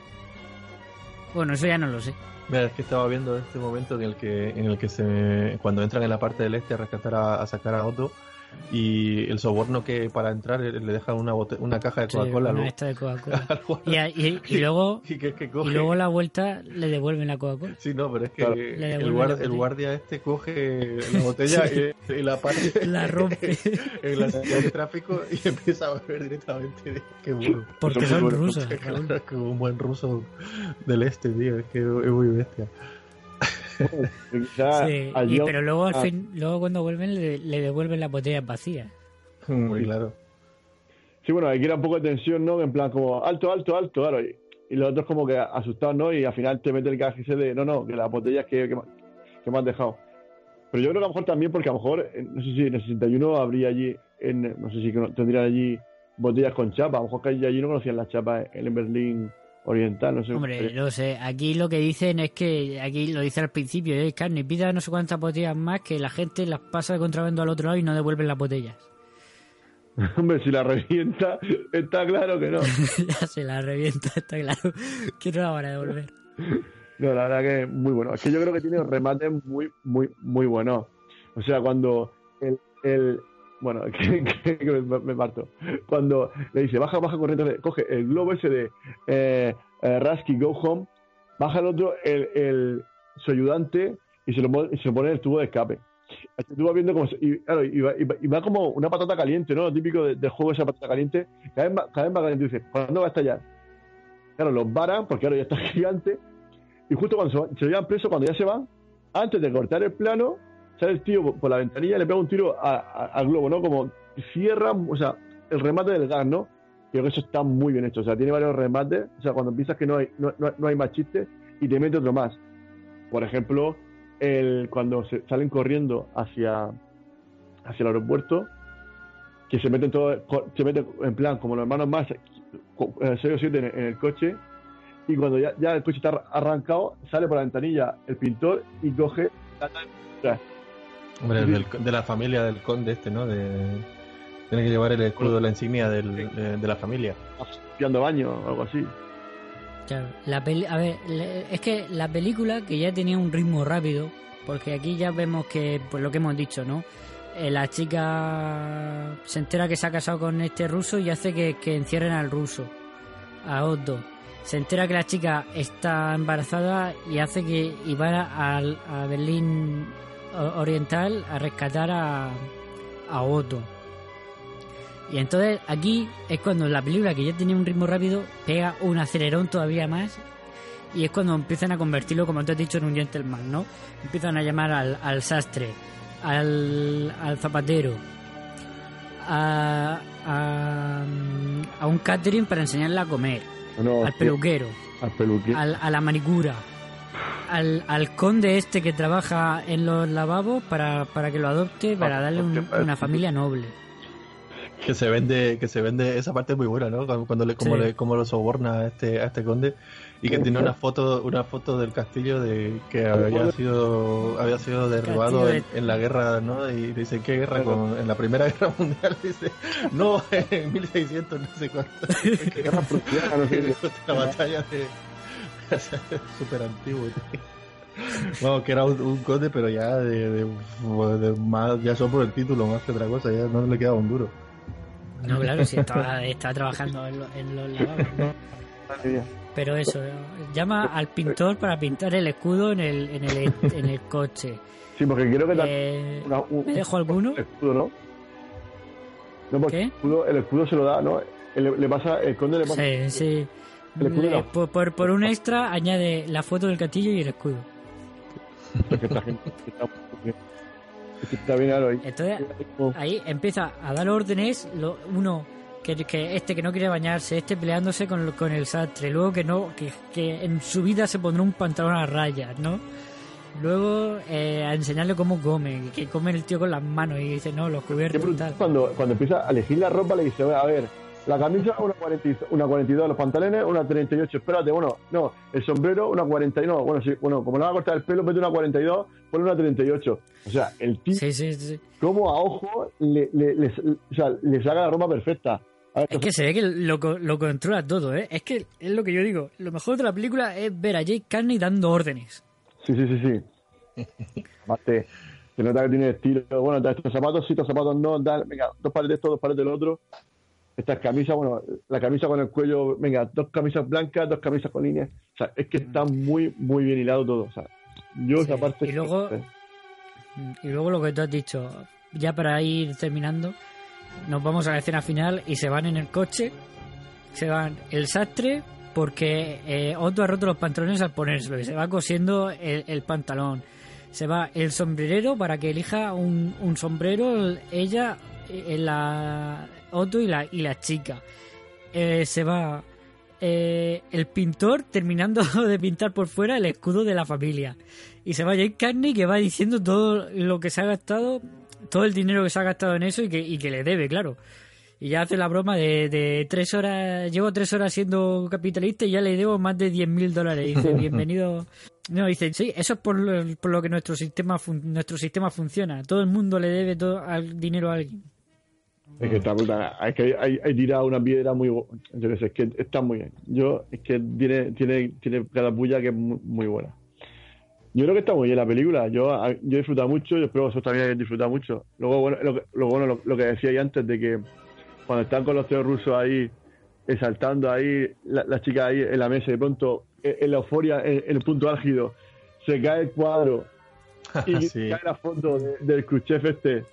Bueno, eso ya no lo sé. Mira, es que estaba viendo este momento en el que en el que se cuando entran en la parte del este a rescatar a, a sacar a Otto y el soborno que para entrar le dejan una una caja de Sí, Coca-Cola una luego- esta de Coca-Cola. Y, a- y- y luego y que, que y coge luego la vuelta le devuelven la Coca-Cola. Sí, no, pero es que Claro. El, devuelven guar- la el guardia este coge la botella y, y la parte La rompe. en la señal de tráfico y empieza a beber directamente. Qué burro. Porque Son rusos. Claro, que un buen ruso del este, tío. Es que es muy bestia. Y Sí, y- pero luego al fin, luego cuando vuelven le, le devuelven las botellas vacías. Muy claro. Sí, bueno, aquí era un poco de tensión, ¿no? En plan, como alto, alto, alto, claro. Y, y los otros como que asustados, ¿no? Y al final te mete el KGC de, no, no, que las botellas que, que, me- que me has dejado. Pero yo creo que a lo mejor también, porque a lo mejor, no sé si en el 61 habría allí, en, no sé si tendrían allí botellas con chapa. A lo mejor que allí, allí no conocían las chapas en Berlín Oriental, no sé. Hombre, no sé, aquí lo que dicen es que, aquí lo dice al principio, es carne, pida no sé cuántas botellas más que la gente las pasa de contrabando al otro lado y no devuelven las botellas. Hombre, si la revienta, está claro que no. ya se la revienta, está claro, que no la van a devolver. No, la verdad que es muy bueno. Es que yo creo que tiene remates muy, muy, muy buenos. O sea, cuando el, el bueno, que, que- que me, me parto. Cuando le dice, baja, baja corriente, coge el globo ese de eh, eh, Rasky Go Home, baja el otro, el, el, su ayudante, y se lo, se lo pone en el tubo de escape. Vas viendo como, y, claro, y, va, y va- como una patata caliente, ¿no? Lo típico de- del juego esa patata caliente, cada vez más, cada vez más caliente. Dice, ¿cuándo va a estallar? Claro, los varan, porque ahora ya está gigante, y justo cuando se, se lo llevan preso, cuando ya se van, antes de cortar el plano, sale el tío por, la ventanilla y le pega un tiro a- al globo, ¿no? Como cierra, o sea, el remate del gas, ¿no? Creo que eso está muy bien hecho, o sea, tiene varios remates, o sea, cuando piensas que no hay, no, no- no hay más chistes y te mete otro más. Por ejemplo, el, cuando se salen corriendo hacia, hacia el aeropuerto, que se meten todos, se meten en plan como los hermanos más, 6 o 7 en, el coche, y cuando ya, el coche está ar- arrancado, sale por la ventanilla el pintor y coge la. Hombre, del- de la familia del conde este, ¿no? De, tiene que llevar el escudo, la insignia del- de, de la familia. limpiando baño o algo así. Claro, la peli a ver, es que la película que ya tenía un ritmo rápido, porque aquí ya vemos que, pues lo que hemos dicho, ¿no? Eh, la chica se entera que se ha casado con este ruso y hace que, que encierren al ruso, a Otto. Se entera que la chica está embarazada y hace que y va a, a Berlín Oriental a rescatar a, a Otto. Y entonces aquí es cuando la película, que ya tenía un ritmo rápido, pega un acelerón todavía más. Y es cuando empiezan a convertirlo, como te has dicho, en un gentleman, ¿no? Empiezan a llamar al, al sastre, al, al zapatero, a, a, a un catering para enseñarle a comer, No, al peluquero, Al peluquero. al, a la manicura, al, al conde este que trabaja en los lavabos para, para que lo adopte, para darle un- una familia noble. Que se vende, que se vende, esa parte es muy buena, ¿no? Cuando- le, como Sí. le, como lo soborna a este, a este conde y que tiene una foto, una foto del castillo de que había sido, había sido derribado de- en, en la guerra, ¿no? Y dice, ¿qué guerra? Con, en la primera guerra mundial, dice, no, en 1600, no sé cuánto. Guerra prusiana, no sé qué. la batalla de, súper antiguo. Vamos, que era un, un conde, pero ya de, de- de más, ya solo por el título más que otra cosa, ya no le quedaba un duro. No, claro, sí, estaba, estaba trabajando en, lo- en los lavabos. Pero eso, llama al pintor para pintar el escudo en el, en el, en el coche. Sí, porque creo que también Eh, una- un- ¿Me dejo alguno? el escudo, ¿no? No, porque ¿Qué? El, escudo, el escudo se lo da, ¿no? Le, le pasa, el conde le pasa. Sí, sí. El escudo no. por, por, por un extra añade la foto del castillo y el escudo. Entonces ahí empieza a dar órdenes, lo, uno que, que este que no quiere bañarse, este peleándose con, con el sastre, luego que no, que, que en su vida se pondrá un pantalón a rayas, ¿no? Luego eh, a enseñarle cómo come, que come el tío con las manos y dice, no, los cubiertos tal. Cuando, cuando empieza a elegir la ropa, le dice, a ver, la camisa una, 40 y- una 42, los pantalones una 38, espérate, bueno, no, el sombrero una 49, bueno, sí, bueno, como le va a cortar el pelo, mete una 42, pone una 38. O sea, el tío, Sí, sí, sí. como a ojo, le, le, le- o sea, le saca la ropa perfecta. Ver, Es que se ve que lo, lo controla todo, ¿eh? Es que es lo que yo digo. Lo mejor de la película es ver a Jake Carney dando órdenes. Sí, sí, sí, sí. Aparte, se nota que tiene estilo. Bueno, estos zapatos sí, estos zapatos no, tal. Venga, dos pares de esto, dos pares del otro. Estas camisas, bueno, la camisa con el cuello, venga, dos camisas blancas, dos camisas con líneas. O sea, es que está muy, muy bien hilado todo. O sea, yo esa parte. Y luego- Y luego lo que tú has dicho, ya para ir terminando, nos vamos a la escena final y se van en el coche. Se van el sastre porque eh, Otto ha roto los pantalones al ponérselo y se va cosiendo el, el pantalón. Se va el sombrerero para que elija un, un sombrero el- ella, eh, la Otto y la, y la chica. Eh, se va eh, el pintor terminando de pintar por fuera el escudo de la familia. Y se va Jake Carney que va diciendo todo lo que se ha gastado, todo el dinero que se ha gastado en eso y que, y que le debe, claro. Y ya hace la broma de, de tres horas, llevo tres horas siendo capitalista y ya le debo más de 10 mil dólares. Y dice, bienvenido. No, dice, sí, eso es por lo, por lo que nuestro sistema, nuestro sistema funciona. Todo el mundo le debe todo al dinero a alguien. Es que está brutal. Es que hay, hay, tirado una piedra muy. Yo qué sé, es que está muy bien. Yo, es que tiene, tiene, tiene cada puya que es muy, muy buena. Yo creo que está muy bien la película. Yo, a- yo he disfrutado mucho y espero que vosotros también hayáis disfrutado mucho. Luego, bueno, lo, que- lo, bueno, lo, lo que decía ahí antes de que cuando están con los tíos rusos ahí, exaltando ahí, la, la chica ahí en la mesa, y de pronto, en, en la euforia, en, en el punto álgido, se cae el cuadro y Sí. cae la foto de- del Khrushchev este.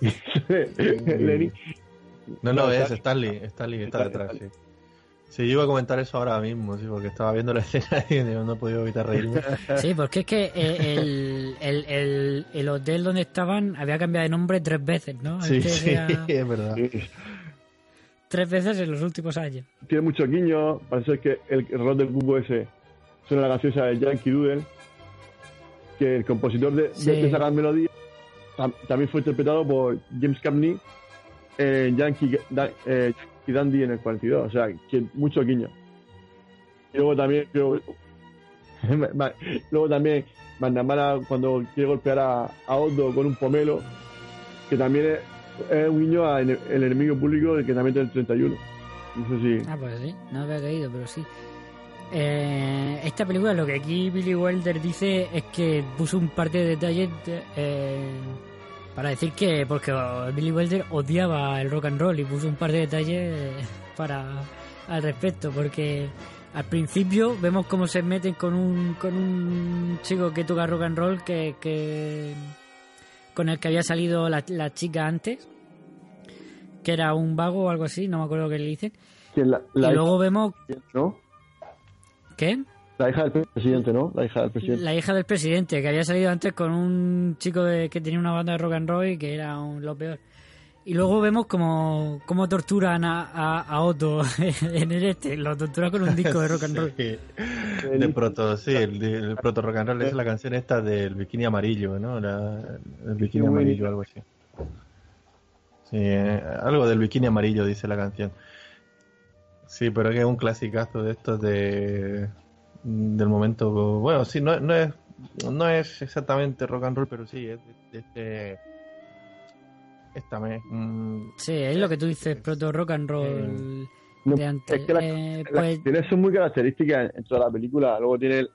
Lenin. No, no, es está- Stanley, Stanley está Stanley, detrás, sí. Stanley. Sí, yo iba a comentar eso ahora mismo, sí, porque estaba viendo la escena y no he podido evitar reírme. Sí, porque es que eh, el, el, el, el hotel donde estaban había cambiado de nombre tres veces, ¿no? Sí, Antes sí, era es verdad. Tres veces en los últimos años. tiene mucho guiño. Parece que el rol del cubo ese suena la canción esa de Yankee Doodle, que el compositor de, Sí. de esa gran melodía también fue interpretado por James Cagney en Yankee, eh, Dandy en el 42. O sea, mucho guiño. Y luego también, creo- luego también Mandamara cuando quiere golpear a, a Otto con un pomelo, que también es, un guiño al enemigo público del que también tiene el 31. No sé si. Ah, pues sí, no había caído, pero sí. Eh, esta película, lo que aquí Billy Wilder dice es que puso un par de detalles de- eh, para decir que, porque Billy Wilder odiaba el rock and roll y puso un par de detalles para al respecto, porque al principio vemos cómo se meten con un, con un chico que toca rock and roll que, que con el que había salido la, la chica antes, que era un vago o algo así, no me acuerdo qué le dicen. que la, la y luego vemos. ¿Qué? La hija del presidente, ¿no? La hija del presidente. La hija del presidente, que había salido antes con un chico de, que tenía una banda de rock and roll y que era un- lo peor. Y luego vemos como, cómo torturan a, a, a Otto en el este, lo torturan con un disco de rock and roll. Sí. De proto, sí, el, proto rock and roll es la canción esta del bikini amarillo, ¿no? La- el bikini amarillo, algo así. Sí, eh, algo del bikini amarillo dice la canción. Sí, pero es que es un clasicazo de estos de del momento. Bueno, sí, no, no es no es exactamente rock and roll, pero sí es de, de este esta me mm, Sí, es lo que tú dices, proto rock and roll No, de antes. es que la- Eh, pues, canciones son muy características en toda la película. Luego tiene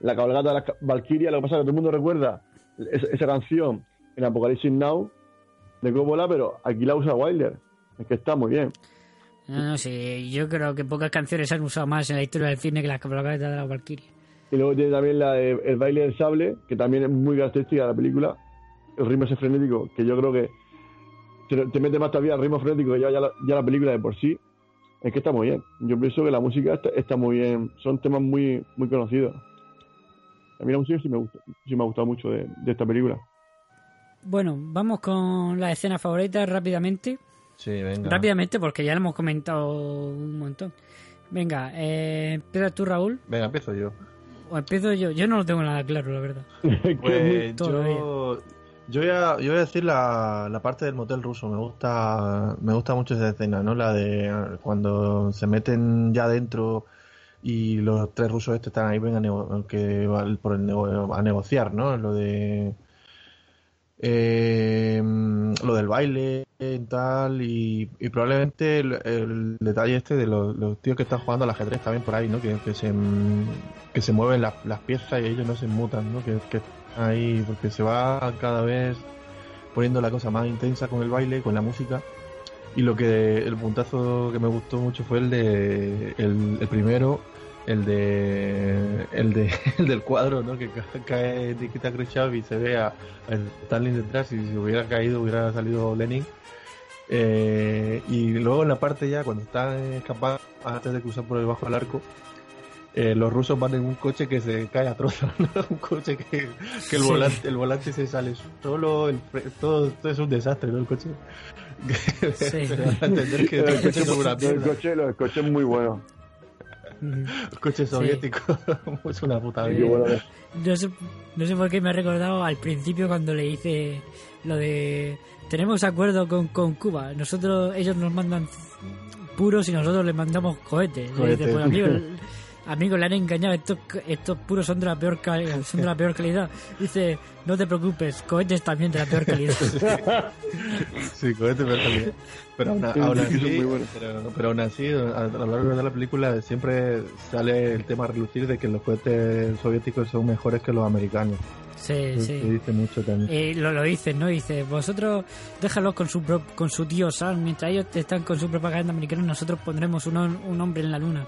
la cabalgata de las Valkyria. Lo que pasa es que todo el mundo recuerda esa, esa canción en Apocalipsis Now de Coppola, pero aquí la usa Wilder. Es que está muy bien. No, no, sí, yo creo que pocas canciones se han usado más en la historia del cine que las cabalgatas de la Valkyrie. Y luego tiene también la de El baile del sable, que también es muy característica de la película. El ritmo ese frenético, que yo creo que te, te mete más todavía el ritmo frenético que ya la, ya la película de por sí. es que está muy bien. Yo pienso que la música está, está muy bien. Son temas muy muy conocidos. A mí la música sí me gusta, sí me ha gustado mucho de, de esta película. Bueno, vamos con la escena favorita rápidamente. Sí, venga. Rápidamente, porque ya lo hemos comentado un montón. Venga, eh, empieza tú, Raúl, Venga, empiezo yo. o empiezo yo. Yo no lo tengo nada claro, la verdad. Pues yo, yo, voy a, yo voy a decir la, la parte del motel ruso. Me gusta, me gusta mucho esa escena, ¿no? La de eh, cuando se meten ya dentro y los tres rusos estos están ahí, ven a, nego- que va por el nego- a negociar, ¿no? Lo de eh, lo del baile y tal y, probablemente el, detalle este de los, tíos que están jugando al ajedrez también por ahí, ¿no? Que, que se que se mueven las, las piezas y ellos no se mutan, ¿no? Que, que ahí porque se va cada vez poniendo la cosa más intensa con el baile, con la música. Y lo que el puntazo que me gustó mucho fue el de el primero, el de el de el del cuadro, ¿no? Que ca- cae Nikita Khrushchev y se ve a, a Stalin detrás y si hubiera caído hubiera salido Lenin. Eh, y luego en la parte ya cuando están escapando antes de cruzar por debajo del arco, eh, los rusos van en un coche que se cae a trozos, ¿no? un coche que, que el, Sí. volante, el volante se sale solo, el todo, todo es un desastre, ¿no? El coche. Sí. El coche es muy bueno. Coche soviético es una puta es. No sé, no sé por qué me ha recordado al principio cuando le hice lo de tenemos acuerdo con, con Cuba. Nosotros, ellos nos mandan puros y nosotros les mandamos cohetes. Le dice, pues amigo, amigo, le han engañado, estos, estos puros son de la peor calidad, son de la peor calidad. Dice, no te preocupes, cohetes también de la peor calidad. Sí, cohete pero calidad. Pero aún, aún sí, así, son muy buenos. pero, pero aún así, a, a lo largo de la película siempre sale el tema a relucir de que los cohetes soviéticos son mejores que los americanos. Sí, sí. dice mucho también. Eh, lo, lo dicen, ¿no? Dice, vosotros déjalos con su, pro- con su tío Sam, mientras ellos están con su propaganda americana, nosotros pondremos un hombre en la luna.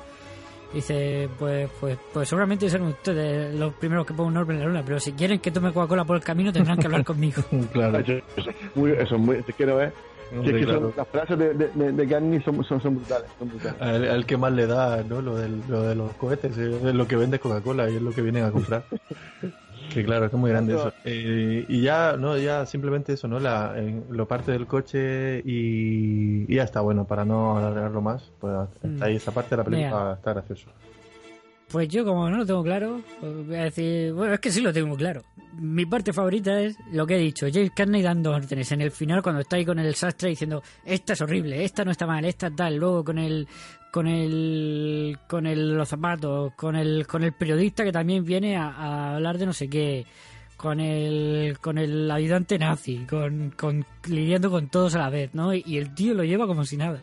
Dice, pues, pues, pues seguramente serán ustedes los primeros que pongan un hombre en la luna, pero si quieren que tome Coca-Cola por el camino tendrán que hablar conmigo. claro. Eso, es muy, no es que son- claro. las frases de, de, de, de Garni son, son, son brutales, son brutales. Al, al que más le da, ¿no? Lo, del, lo de los cohetes, es lo que vende Coca-Cola y es lo que vienen a comprar. que claro, es que es muy grande eso. Eh, y ya, no, ya simplemente eso, ¿no? La, en- lo parte del coche y, y ya está bueno, para no alargarlo más, pues Mm. hasta ahí esa parte de la película Mira. está gracioso. Pues yo, como no lo tengo claro, pues voy a decir, bueno, es que sí lo tengo claro. Mi parte favorita es lo que he dicho, James Carney dando órdenes en el final cuando está ahí con el sastre diciendo, esta es horrible, esta no está mal, esta tal, luego con el, con el, con el, los zapatos, con el, con el periodista que también viene a, a hablar de no sé qué, con el, con el ayudante nazi, con, con, lidiando con todos a la vez, ¿no? Y, y el tío lo lleva como si nada.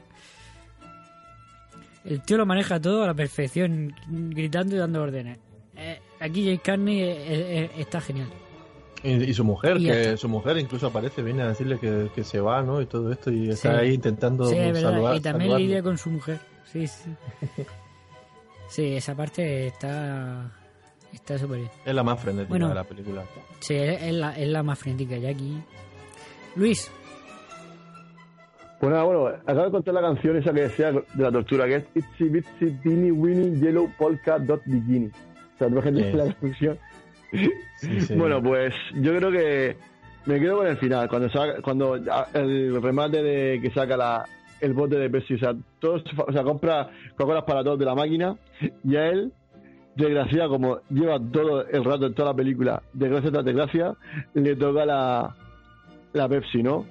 El tío lo maneja todo a la perfección, gritando y dando órdenes. Eh, aquí Jay Carney eh, eh, está genial. Y, y su mujer, Y que está. su mujer incluso aparece, viene a decirle que, que se va, ¿no? Y todo esto, y está Sí. ahí intentando Sí, salvar. y también lidia con su mujer. Sí, sí. Sí, esa parte está está súper bien. Es la más frenética Bueno. de la película. Sí, es, la, es la más frenética ya aquí. Luis, Pues nada, bueno, acabo de contar la canción esa que decía de la tortura, que es Itsy Bitsy Teeny Weeny Yellow Polka Dot Bikini. O sea, ¿tú imaginas Sí. la traducción? Sí, sí. Bueno, pues yo creo que me quedo con el final, cuando saca, cuando ah, el remate de que saca la, el bote de Pepsi, o sea, todos, o sea, compra Coca-Cola para todos de la máquina y a él, desgraciado, como lleva todo el rato en toda la película, desgracia tras desgracia, le toca la, la Pepsi, ¿no?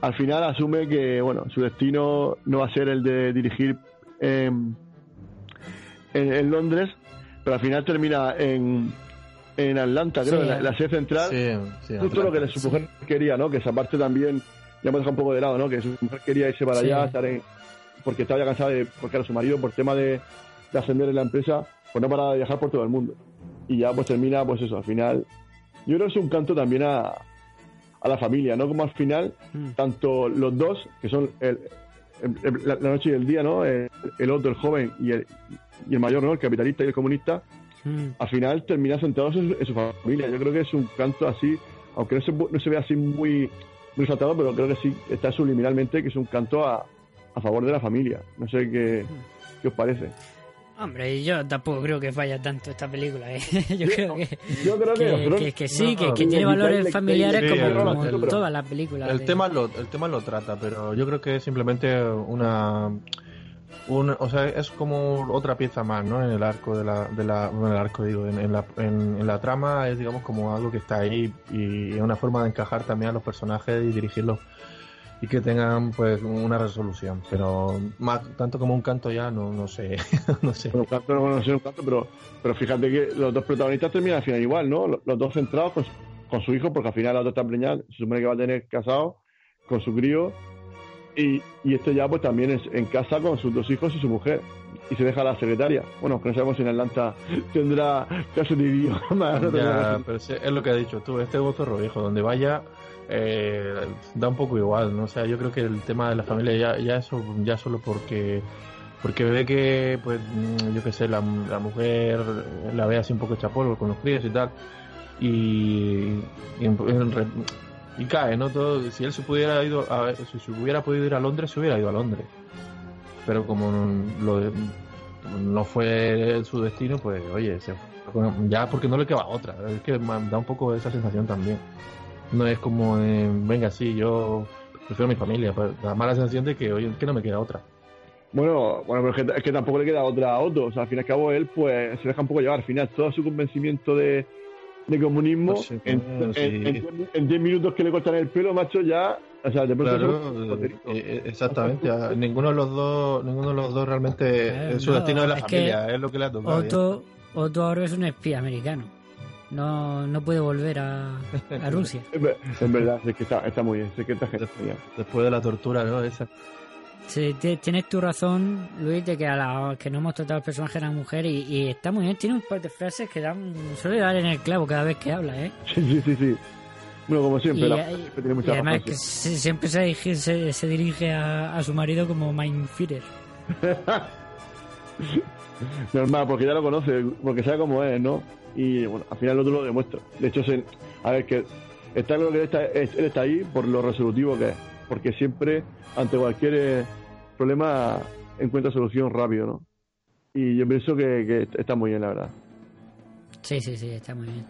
Al final asume que, bueno, su destino no va a ser el de dirigir en, en, en Londres, pero al final termina en, en Atlanta, creo, Sí, en la, sede central. Sí, sí, Justo lo que su mujer quería, ¿no? Que esa parte también ya hemos dejado un poco de lado, ¿no? Que su mujer quería irse para Sí. allá, estar en, porque estaba ya cansada de, porque era su marido, por tema de, de ascender en la empresa, pues no para de viajar por todo el mundo. Y ya pues termina, pues eso, al final. Yo creo que es un canto también a, a la familia, ¿no? Como al final, Mm. tanto los dos, que son el, el- el- la, noche y el día, ¿no? El, otro, el joven, y el, y el mayor, ¿no? El capitalista y el comunista, mm, al final termina sentados en, en su familia. Yo creo que es un canto así, aunque no se, no se ve así muy, muy saltado, pero creo que sí está subliminalmente, que es un canto a, a favor de la familia. No sé qué, qué os parece. Hombre, yo tampoco creo que falla tanto esta película. ¿eh? Yo creo que, Yo creo que, que, que- que sí, No, que, no, que sí, tiene valores familiares sí, como, el- como el- todas las películas. El de- tema lo, el tema lo trata, pero yo creo que es simplemente una, un- o sea, es como otra pieza más, ¿no? En el arco de la, de la, bueno, en el arco digo, en, en la, en, la trama es digamos como algo que está ahí y es una forma de encajar también a los personajes y dirigirlos y que tengan pues una resolución, pero más tanto como un canto ya no, no sé, no sé. Bueno, no, sé un canto, pero, pero fíjate que los dos protagonistas terminan al final igual, ¿no? Los, dos centrados con, con su hijo, porque al final la otra está preñada, se supone que va a tener casado con su crío, y, y este ya pues también es en casa con sus dos hijos y su mujer, y se deja a la secretaria. Bueno, que no sabemos si en Atlanta tendrá caso de idioma. Ya, pero es lo que has dicho tú, este zorro viejo, donde vaya eh, da un poco igual, ¿no? O sea, yo creo que el tema de la familia ya, ya eso, ya solo porque porque ve que, pues, mm, yo qué sé, la, la mujer la ve así un poco hecha polvo con los críos y tal, y, y, en- en y cae, ¿no? Todo, si él se pudiera ido a, si se hubiera podido ir a Londres, se hubiera ido a Londres. Pero como lo no fue su destino, pues oye, se ya porque no le queda otra. Es que da un poco esa sensación también. No es como, eh, venga, sí, yo prefiero mi familia. Pues da más la sensación de que, oye, que no me queda otra. Bueno, bueno, pero es que, es que tampoco le queda otra a Otto. O sea, al fin y al cabo él pues se deja un poco llevar. Al final todo su convencimiento de, de comunismo Pues sí, en, bueno, en- sí. en diez- en 10 minutos que le cortan el pelo, macho, ya... O sea, de pronto Claro, se- eh, eh, exactamente. a- Ninguno de los dos, ninguno de los dos realmente Eh, su no, destino es la es familia, es lo que le ha tocado. Otto, Otto ahora es un espía americano. No, no puede volver a, a Rusia. Es es verdad, es que está, está muy bien, es que está genial. Después de la tortura, ¿no? Esa. Sí, tienes tu razón, Luis, de que a la que no hemos tratado el personaje de la mujer y, y está muy bien. Tiene un par de frases que dan, suele dar en el clavo cada vez que habla, ¿eh? Sí, sí, sí, sí. Bueno, como siempre, Y, la y- tiene y mucha además razón, que se- siempre se dirige, se, se dirige a, a su marido como Mindfeeder. Normal, porque ya lo conoce, porque sabe cómo es, ¿no? Y bueno, al final el otro lo demuestra. De hecho, se, a ver, que está claro que él está, es- él está ahí por lo resolutivo que es. Porque siempre, ante cualquier eh, problema, encuentra solución rápido, ¿no? Y yo pienso que, que está muy bien, la verdad. Sí, sí, sí, está muy bien.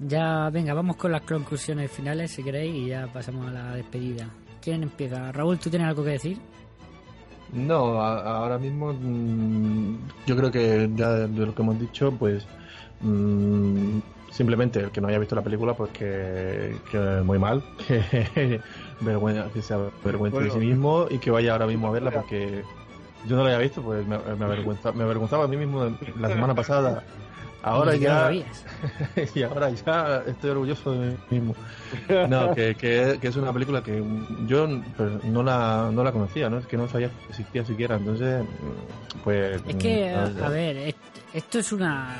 Ya, venga, vamos con las conclusiones finales, si queréis, y ya pasamos a la despedida. ¿Quién empieza? Raúl, ¿tú tienes algo que decir? No, a- ahora mismo mm, yo creo que ya de, de lo que hemos dicho, pues mm, simplemente el que no haya visto la película, pues que, que muy mal, que, vergüenza, que se avergüence de sí mismo y que vaya ahora mismo a verla porque yo no la había visto, pues me, me, avergüenza- me avergonzaba a mí mismo la semana pasada. Ahora ya y ahora ya estoy orgulloso de mí mismo. No, que, que, que es una película que yo pues, no la, no la conocía, ¿no? Es que no sabía que existía siquiera, entonces, pues... Es que, mm, a, no, a ver, est- esto es una.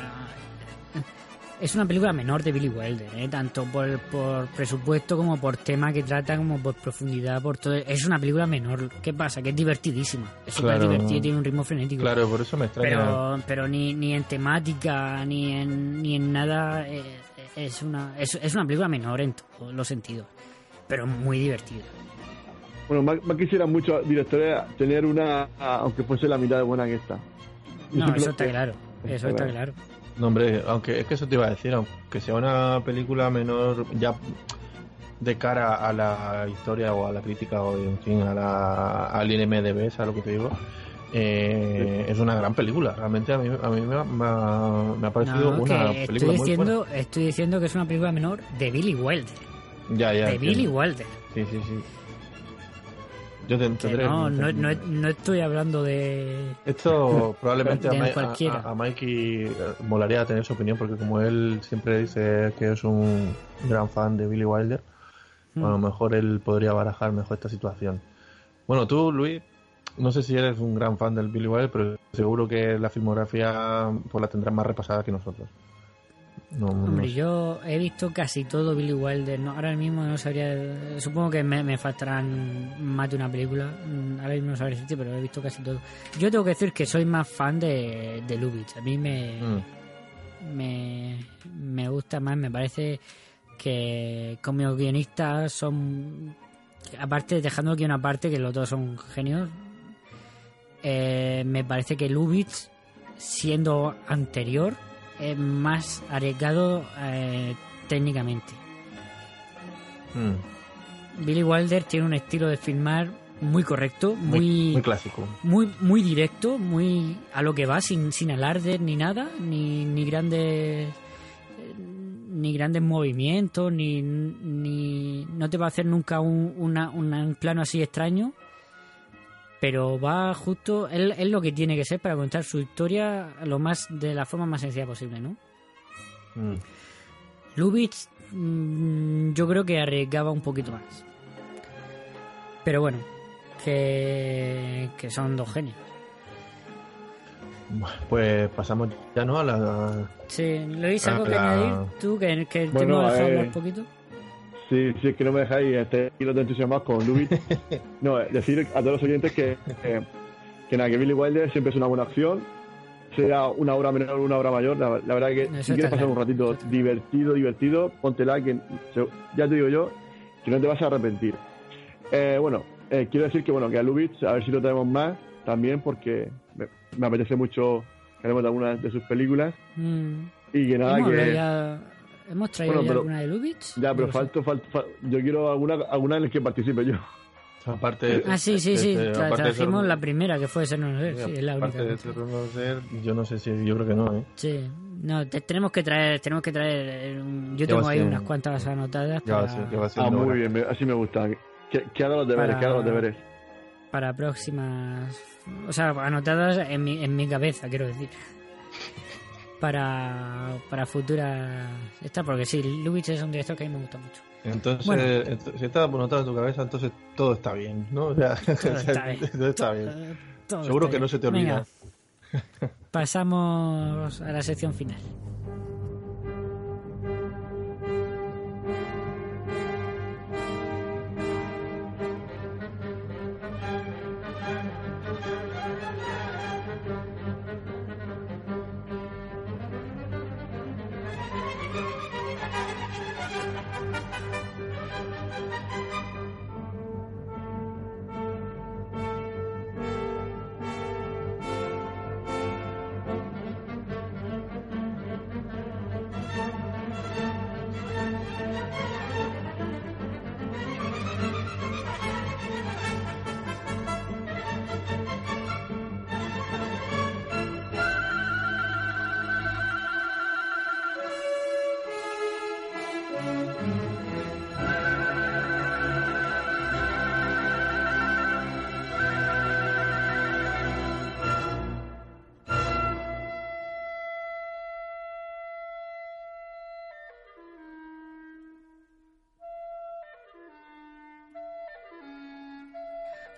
Es una película menor de Billy Wilder, ¿eh? tanto por, por presupuesto como por tema que trata, como por profundidad, por todo. Es una película menor. ¿Qué pasa? Que es divertidísima. Es súper Claro. divertida y tiene un ritmo frenético. Claro, por eso me extraña. pero pero ni, ni en temática ni en, ni en nada eh, es una es, es una película menor en todos los sentidos pero muy divertida Bueno, más, más quisieran muchos directores tener una, aunque fuese la mitad de buena que esta. No eso está claro eso está claro No, hombre, aunque es que eso te iba a decir, aunque sea una película menor ya de cara a la historia o a la crítica o en fin a la, al IMDB, ¿sabes lo que te digo? Eh, es una gran película, realmente a mí, a mí me, ha, me ha- me ha parecido No, una película estoy muy diciendo estoy diciendo que es una película menor de Billy Wilder buena. Ya, ya, de entiendo. Billy Wilder Sí, sí, sí. Yo te no, no, no, no estoy hablando de Esto probablemente a, De cualquiera. a- a Mikey eh, molaría tener su opinión porque como él siempre dice que es un gran fan de Billy Wilder, Mm. a lo mejor él podría barajar mejor esta situación. Bueno, tú, Luis, no sé si eres un gran fan del Billy Wilder, pero seguro que la filmografía pues la tendrás más repasada que nosotros. No, no Hombre, sé. yo he visto casi todo Billy Wilder. No, ahora mismo no sabría. Supongo que me, me faltarán más de una película. Mm, Ahora mismo no sabría decirte, pero he visto casi todo. Yo tengo que decir que soy más fan de, de Lubitsch. A mí me, Mm. me, me gusta más. Me parece que como guionistas son. Aparte, dejando el guion aparte, que los dos son genios. eh, me parece que Lubitsch, siendo anterior, es más arriesgado eh, técnicamente. Mm, Billy Wilder tiene un estilo de filmar muy correcto, muy, muy, muy clásico. muy, muy directo, muy a lo que va, sin, sin alardes ni nada, ni, ni grandes eh, ni grandes movimientos, ni, ni no te va a hacer nunca un, una- una- un plano así extraño, pero va justo, es, es lo que tiene que ser para contar su historia lo más de la forma más sencilla posible, ¿no? Mm. Lubitsch mm, yo creo que arriesgaba un poquito más. Pero bueno, que, que son dos genios. Pues pasamos ya, ¿no? A la... Sí, Luis, ¿algo Ah, que la- añadir? ¿Tú que, que Bueno, hemos dejado eh, un poquito? Sí, sí, es que no me dejáis este hilo de entusiasmado con Lubitsch. no, eh, decir a todos los oyentes que, que, que nada, que Billy Wilder siempre es una buena opción. Sea una hora menor o una hora mayor, la, la verdad que si quieres pasar un ratito Eso divertido, divertido, póntela que ya te digo yo que no te vas a arrepentir. Eh, bueno, eh, quiero decir que bueno que a Lubitsch a ver si lo traemos más también porque me, me apetece mucho que hablemos de algunas de sus películas Mm. y que nada ¿Hemos, que ya- ¿Hemos traído Bueno, ya pero- alguna de Lubitsch? ya, pero No sé. falto, falto, fal- yo quiero alguna, alguna en la que participe yo. Aparte Ah, sí, sí, sí. de- tra- aparte de trajimos ser- la primera, que fue Ser No Ser. Sí, es la única. aparte de ser no ser, yo no sé si, yo creo que no, ¿eh? Sí. No, te- tenemos que traer, tenemos que traer. eh, un- Yo tengo ahí ser unas un- cuantas anotadas Ya va a para, ser, ya va a ser Ah, muy bien, me- así me gusta. Que haga los deberes, Para- que haga los deberes. para próximas. O sea, anotadas en mi, en mi cabeza, quiero decir. Para, para futuras. Esta, porque sí, Lubitsch es un director que a mí me gusta mucho. Entonces, Bueno. ent- si está anotado en tu cabeza, entonces todo está bien, ¿no? O sea, Todo está bien. todo está bien. Todo Seguro está que bien. no se te olvida. Venga, pasamos a la sección final.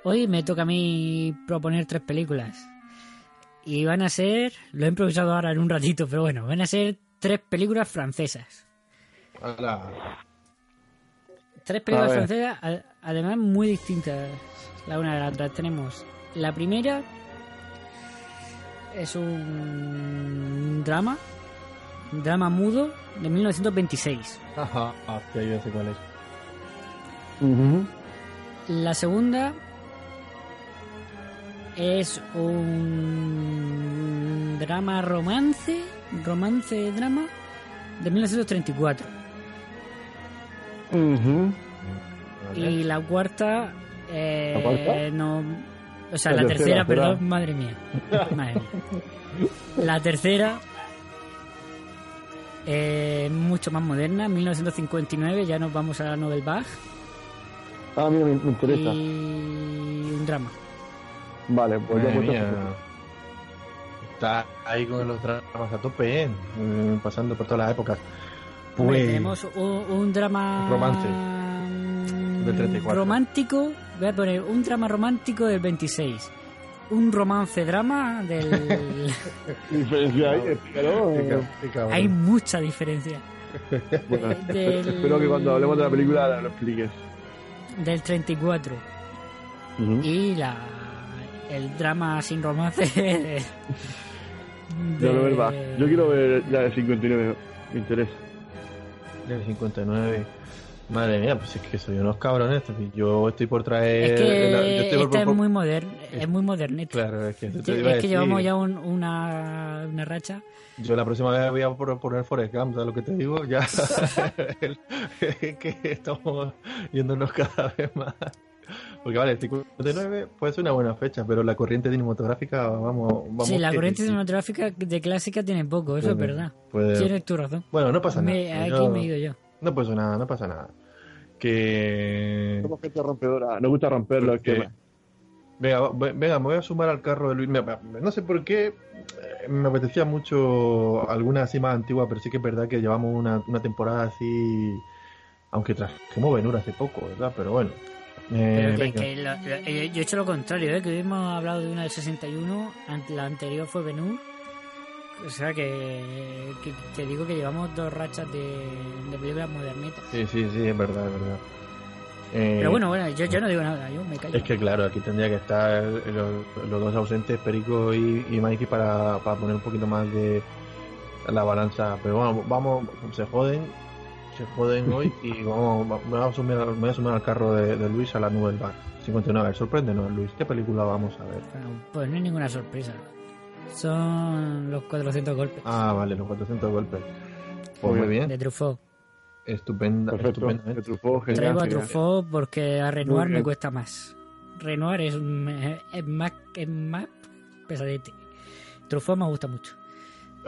Hoy me toca a mí proponer tres películas. Y van a ser, lo he improvisado ahora en un ratito, pero bueno, van a ser tres películas francesas. Hala. Tres películas francesas, además muy distintas la una de la otra. Tenemos la primera, es un drama, un drama mudo de 1926. Ajá, ah, ya yo sé cuál es. La segunda es un drama romance, romance drama de 1934. Ujú. Y la cuarta, eh, ¿La cuarta? no, o sea, La la, tercera, perdón, madre mía, madre mía. La tercera, eh, mucho más moderna, 1959, ya nos vamos a la Nobel Bach Ah, mira, me, me interesa. y un drama. Vale, pues ya Madre mía. Está ahí con los dramas a tope, ¿eh? Mm, pasando por todas las épocas. Hombre, Pues, tenemos un, un drama Romance. mm, Del 34. romántico, voy a poner un drama romántico del 26. Un romance drama del... Diferencia ahí, explícalo. Hay mucha diferencia. Bueno, Del- espero que cuando hablemos de la película lo expliques. Del 34. Ujú. Y la el drama sin romance de... De. Yo quiero ver la de 59, me interesa. Del 59. Madre mía, pues es que soy unos cabrones. Yo estoy por traer. Es que la- yo estoy por- esta es muy moderno, es muy modernito. Claro, es que eso te Es iba a que decir. llevamos ya un- una, una racha. Yo la próxima vez voy a poner Forest Gump, ¿sabes lo que te digo? Ya. El- que estamos yéndonos cada vez más. Porque vale, 59 puede ser una buena fecha, pero la corriente cinematográfica, vamos. vamos sí, la corriente cinematográfica de clásica tiene poco, eso es verdad. puede- Tienes tu razón. Bueno, no pasa Me- nada. aquí Yo- me he ido yo. No pasa nada, no pasa nada. Que. Somos gente rompedora. Nos gusta romper los que-. Venga, venga, me voy a sumar al carro de Luis. No sé por qué eh, me apetecía mucho alguna así más antigua, pero sí que es verdad que llevamos una, una temporada así. Aunque trajimos Benur hace poco, ¿verdad? Pero bueno. Eh, Pero que, venga. que lo- lo- yo he hecho lo contrario, ¿eh? que hoy hemos hablado de una del 61, an- la anterior fue Benur. O sea que, que te digo que llevamos dos rachas de, de películas modernitas. Sí, sí, sí, es verdad, es verdad. Eh, Pero bueno, bueno, yo, yo no digo nada, yo me callo. Es que claro, aquí tendría que estar los, los dos ausentes, Perico y, y Mikey, para, para poner un poquito más de la balanza. Pero bueno, vamos, se joden, se joden hoy y vamos, va- me voy a sumar, me voy a sumar al carro de, de Luis a la nube del bar. 59, sorpréndenos Luis, ¿qué película vamos a ver? Bueno, pues no hay ninguna sorpresa. Son los 400 golpes Ah, vale, los 400 golpes. Pues muy bien, de Truffaut. estupenda, Perfecto. estupendamente. De Truffaut, genial, Traigo a genial. Truffaut porque a Renoir me cuesta más. Renoir es, es más, es más pesadete. Truffaut me gusta mucho.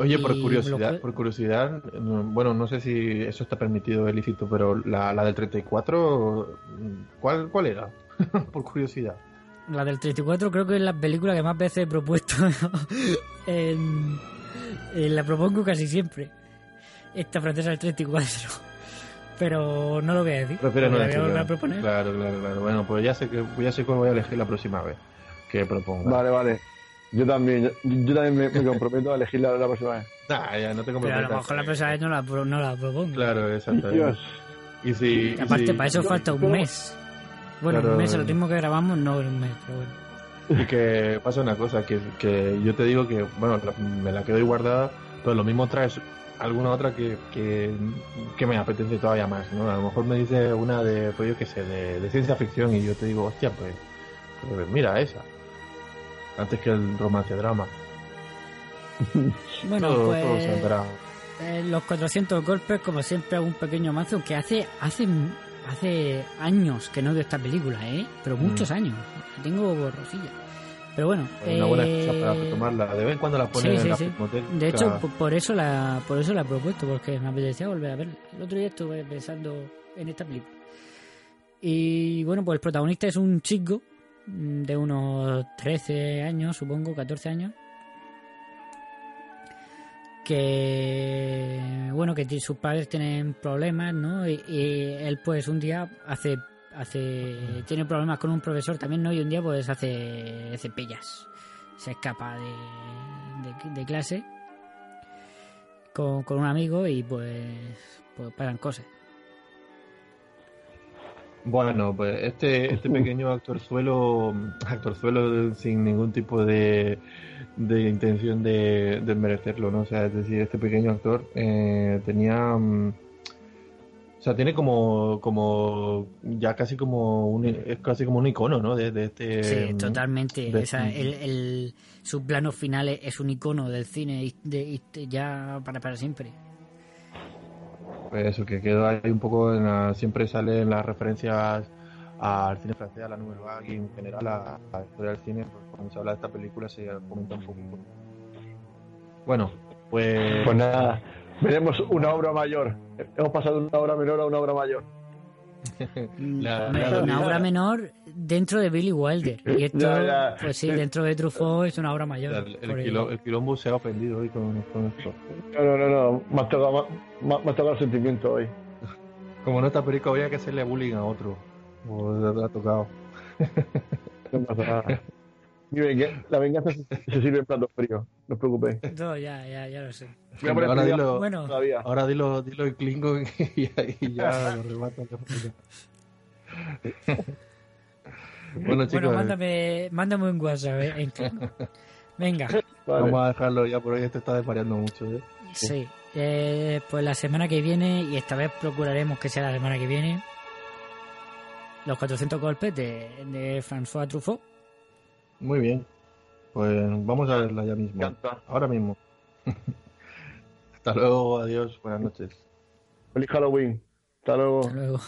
Oye, por curiosidad, lo- por curiosidad, no- bueno, no sé si eso está permitido, es lícito, pero la, la del 34, ¿cuál, cuál era? por curiosidad. La del 34 creo que es la película que más veces he propuesto. en, en la propongo casi siempre. Esta francesa del 34. Pero no lo voy a decir. No la voy a volver a decirlo. proponer. Claro, claro, claro. Bueno, pues ya sé que ya sé cuál voy a elegir la próxima vez que proponga. Vale, vale. Yo también, yo, yo también me, me comprometo a elegir la, la próxima vez. Nah, ya no te Pero a comprometas. lo mejor la próxima vez no la, pro- no la propongo. Claro, exacto. Dios. Y si, Y y aparte, si- para eso falta un mes. Bueno, Claro. un mes, el ritmo que grabamos, no un mes, pero bueno. Y que pasa una cosa, que, que yo te digo que, bueno, me la quedo ahí guardada, pero lo mismo traes alguna otra que, que, que me apetece todavía más, ¿no? A lo mejor me dice una de, pues yo qué sé, de, de ciencia ficción y yo te digo, hostia, pues, pues mira esa. Antes que el romance drama. Bueno, todo, pues. todo saldrá. eh, los 400 golpes, como siempre, un pequeño mazo, aunque hace, hace, hace años que no veo esta película, ¿eh? Pero muchos años. La tengo borrosilla. Pero bueno, Una buena eh, excusa para retomarla. De vez en cuando la ponen sí, en sí, la sí. De hecho, po- por eso la por eso la he propuesto, porque me apetecía volver a verla. El otro día estuve pensando en esta película. Y bueno, pues el protagonista es un chico mm, de unos 13 años, supongo, 14 años. Que bueno, que sus padres tienen problemas, ¿no? Y, él pues un día hace hace tiene problemas con un profesor también, ¿no? Y un día pues hace cepillas. Se escapa de, de, de clase con, con un amigo y pues, pues pasan cosas. Bueno, pues este, este pequeño actorzuelo, actorzuelo sin ningún tipo de, de intención de, de merecerlo, ¿no? O sea, es decir, este pequeño actor eh, tenía, mm, o sea, tiene como, como, ya casi como un, es casi como un icono, ¿no? De, de este. Sí, mm, totalmente. de- O sea, el, el, su plano final es un icono del cine de, ya para, para siempre. Pues eso, que quedó ahí un poco siempre salen las referencias al cine francés, a la Nouvelle Vague y en general a, a la historia del cine, pues, cuando se habla de esta película se comenta un poco. Bueno, pues... Pues nada, veremos una obra mayor. Hemos pasado de una obra menor a una obra mayor. La- la- una obra menor dentro de Billy Wilder. Y esto, pues sí, dentro de Truffaut es una obra mayor. el, el, quilombo se ha ofendido hoy con, con esto. No, no, no, no. Me has tocado, me, me has tocado el sentimiento hoy. Como no está perico, habría que hacerle bullying a otro. O le ha tocado. La venganza se, se sirve en plato frío. No os preocupéis. No, ya, ya, ya lo sé. Ahora dilo, Bueno, todavía. ahora dilo, dilo en Klingon y, y ya lo rematan. bueno, chicos, bueno mándame, mándame un WhatsApp. eh, en Klingon. Venga, Vale. vamos a dejarlo ya por hoy. Este está desvariando mucho. ¿eh? sí. Eh, pues la semana que viene, y esta vez procuraremos que sea la semana que viene, Los 400 golpes de, de François Truffaut. Muy bien. Pues vamos a verla ya mismo. Ahora mismo. Hasta luego, adiós, buenas noches. Feliz Halloween. Hasta luego. Hasta luego.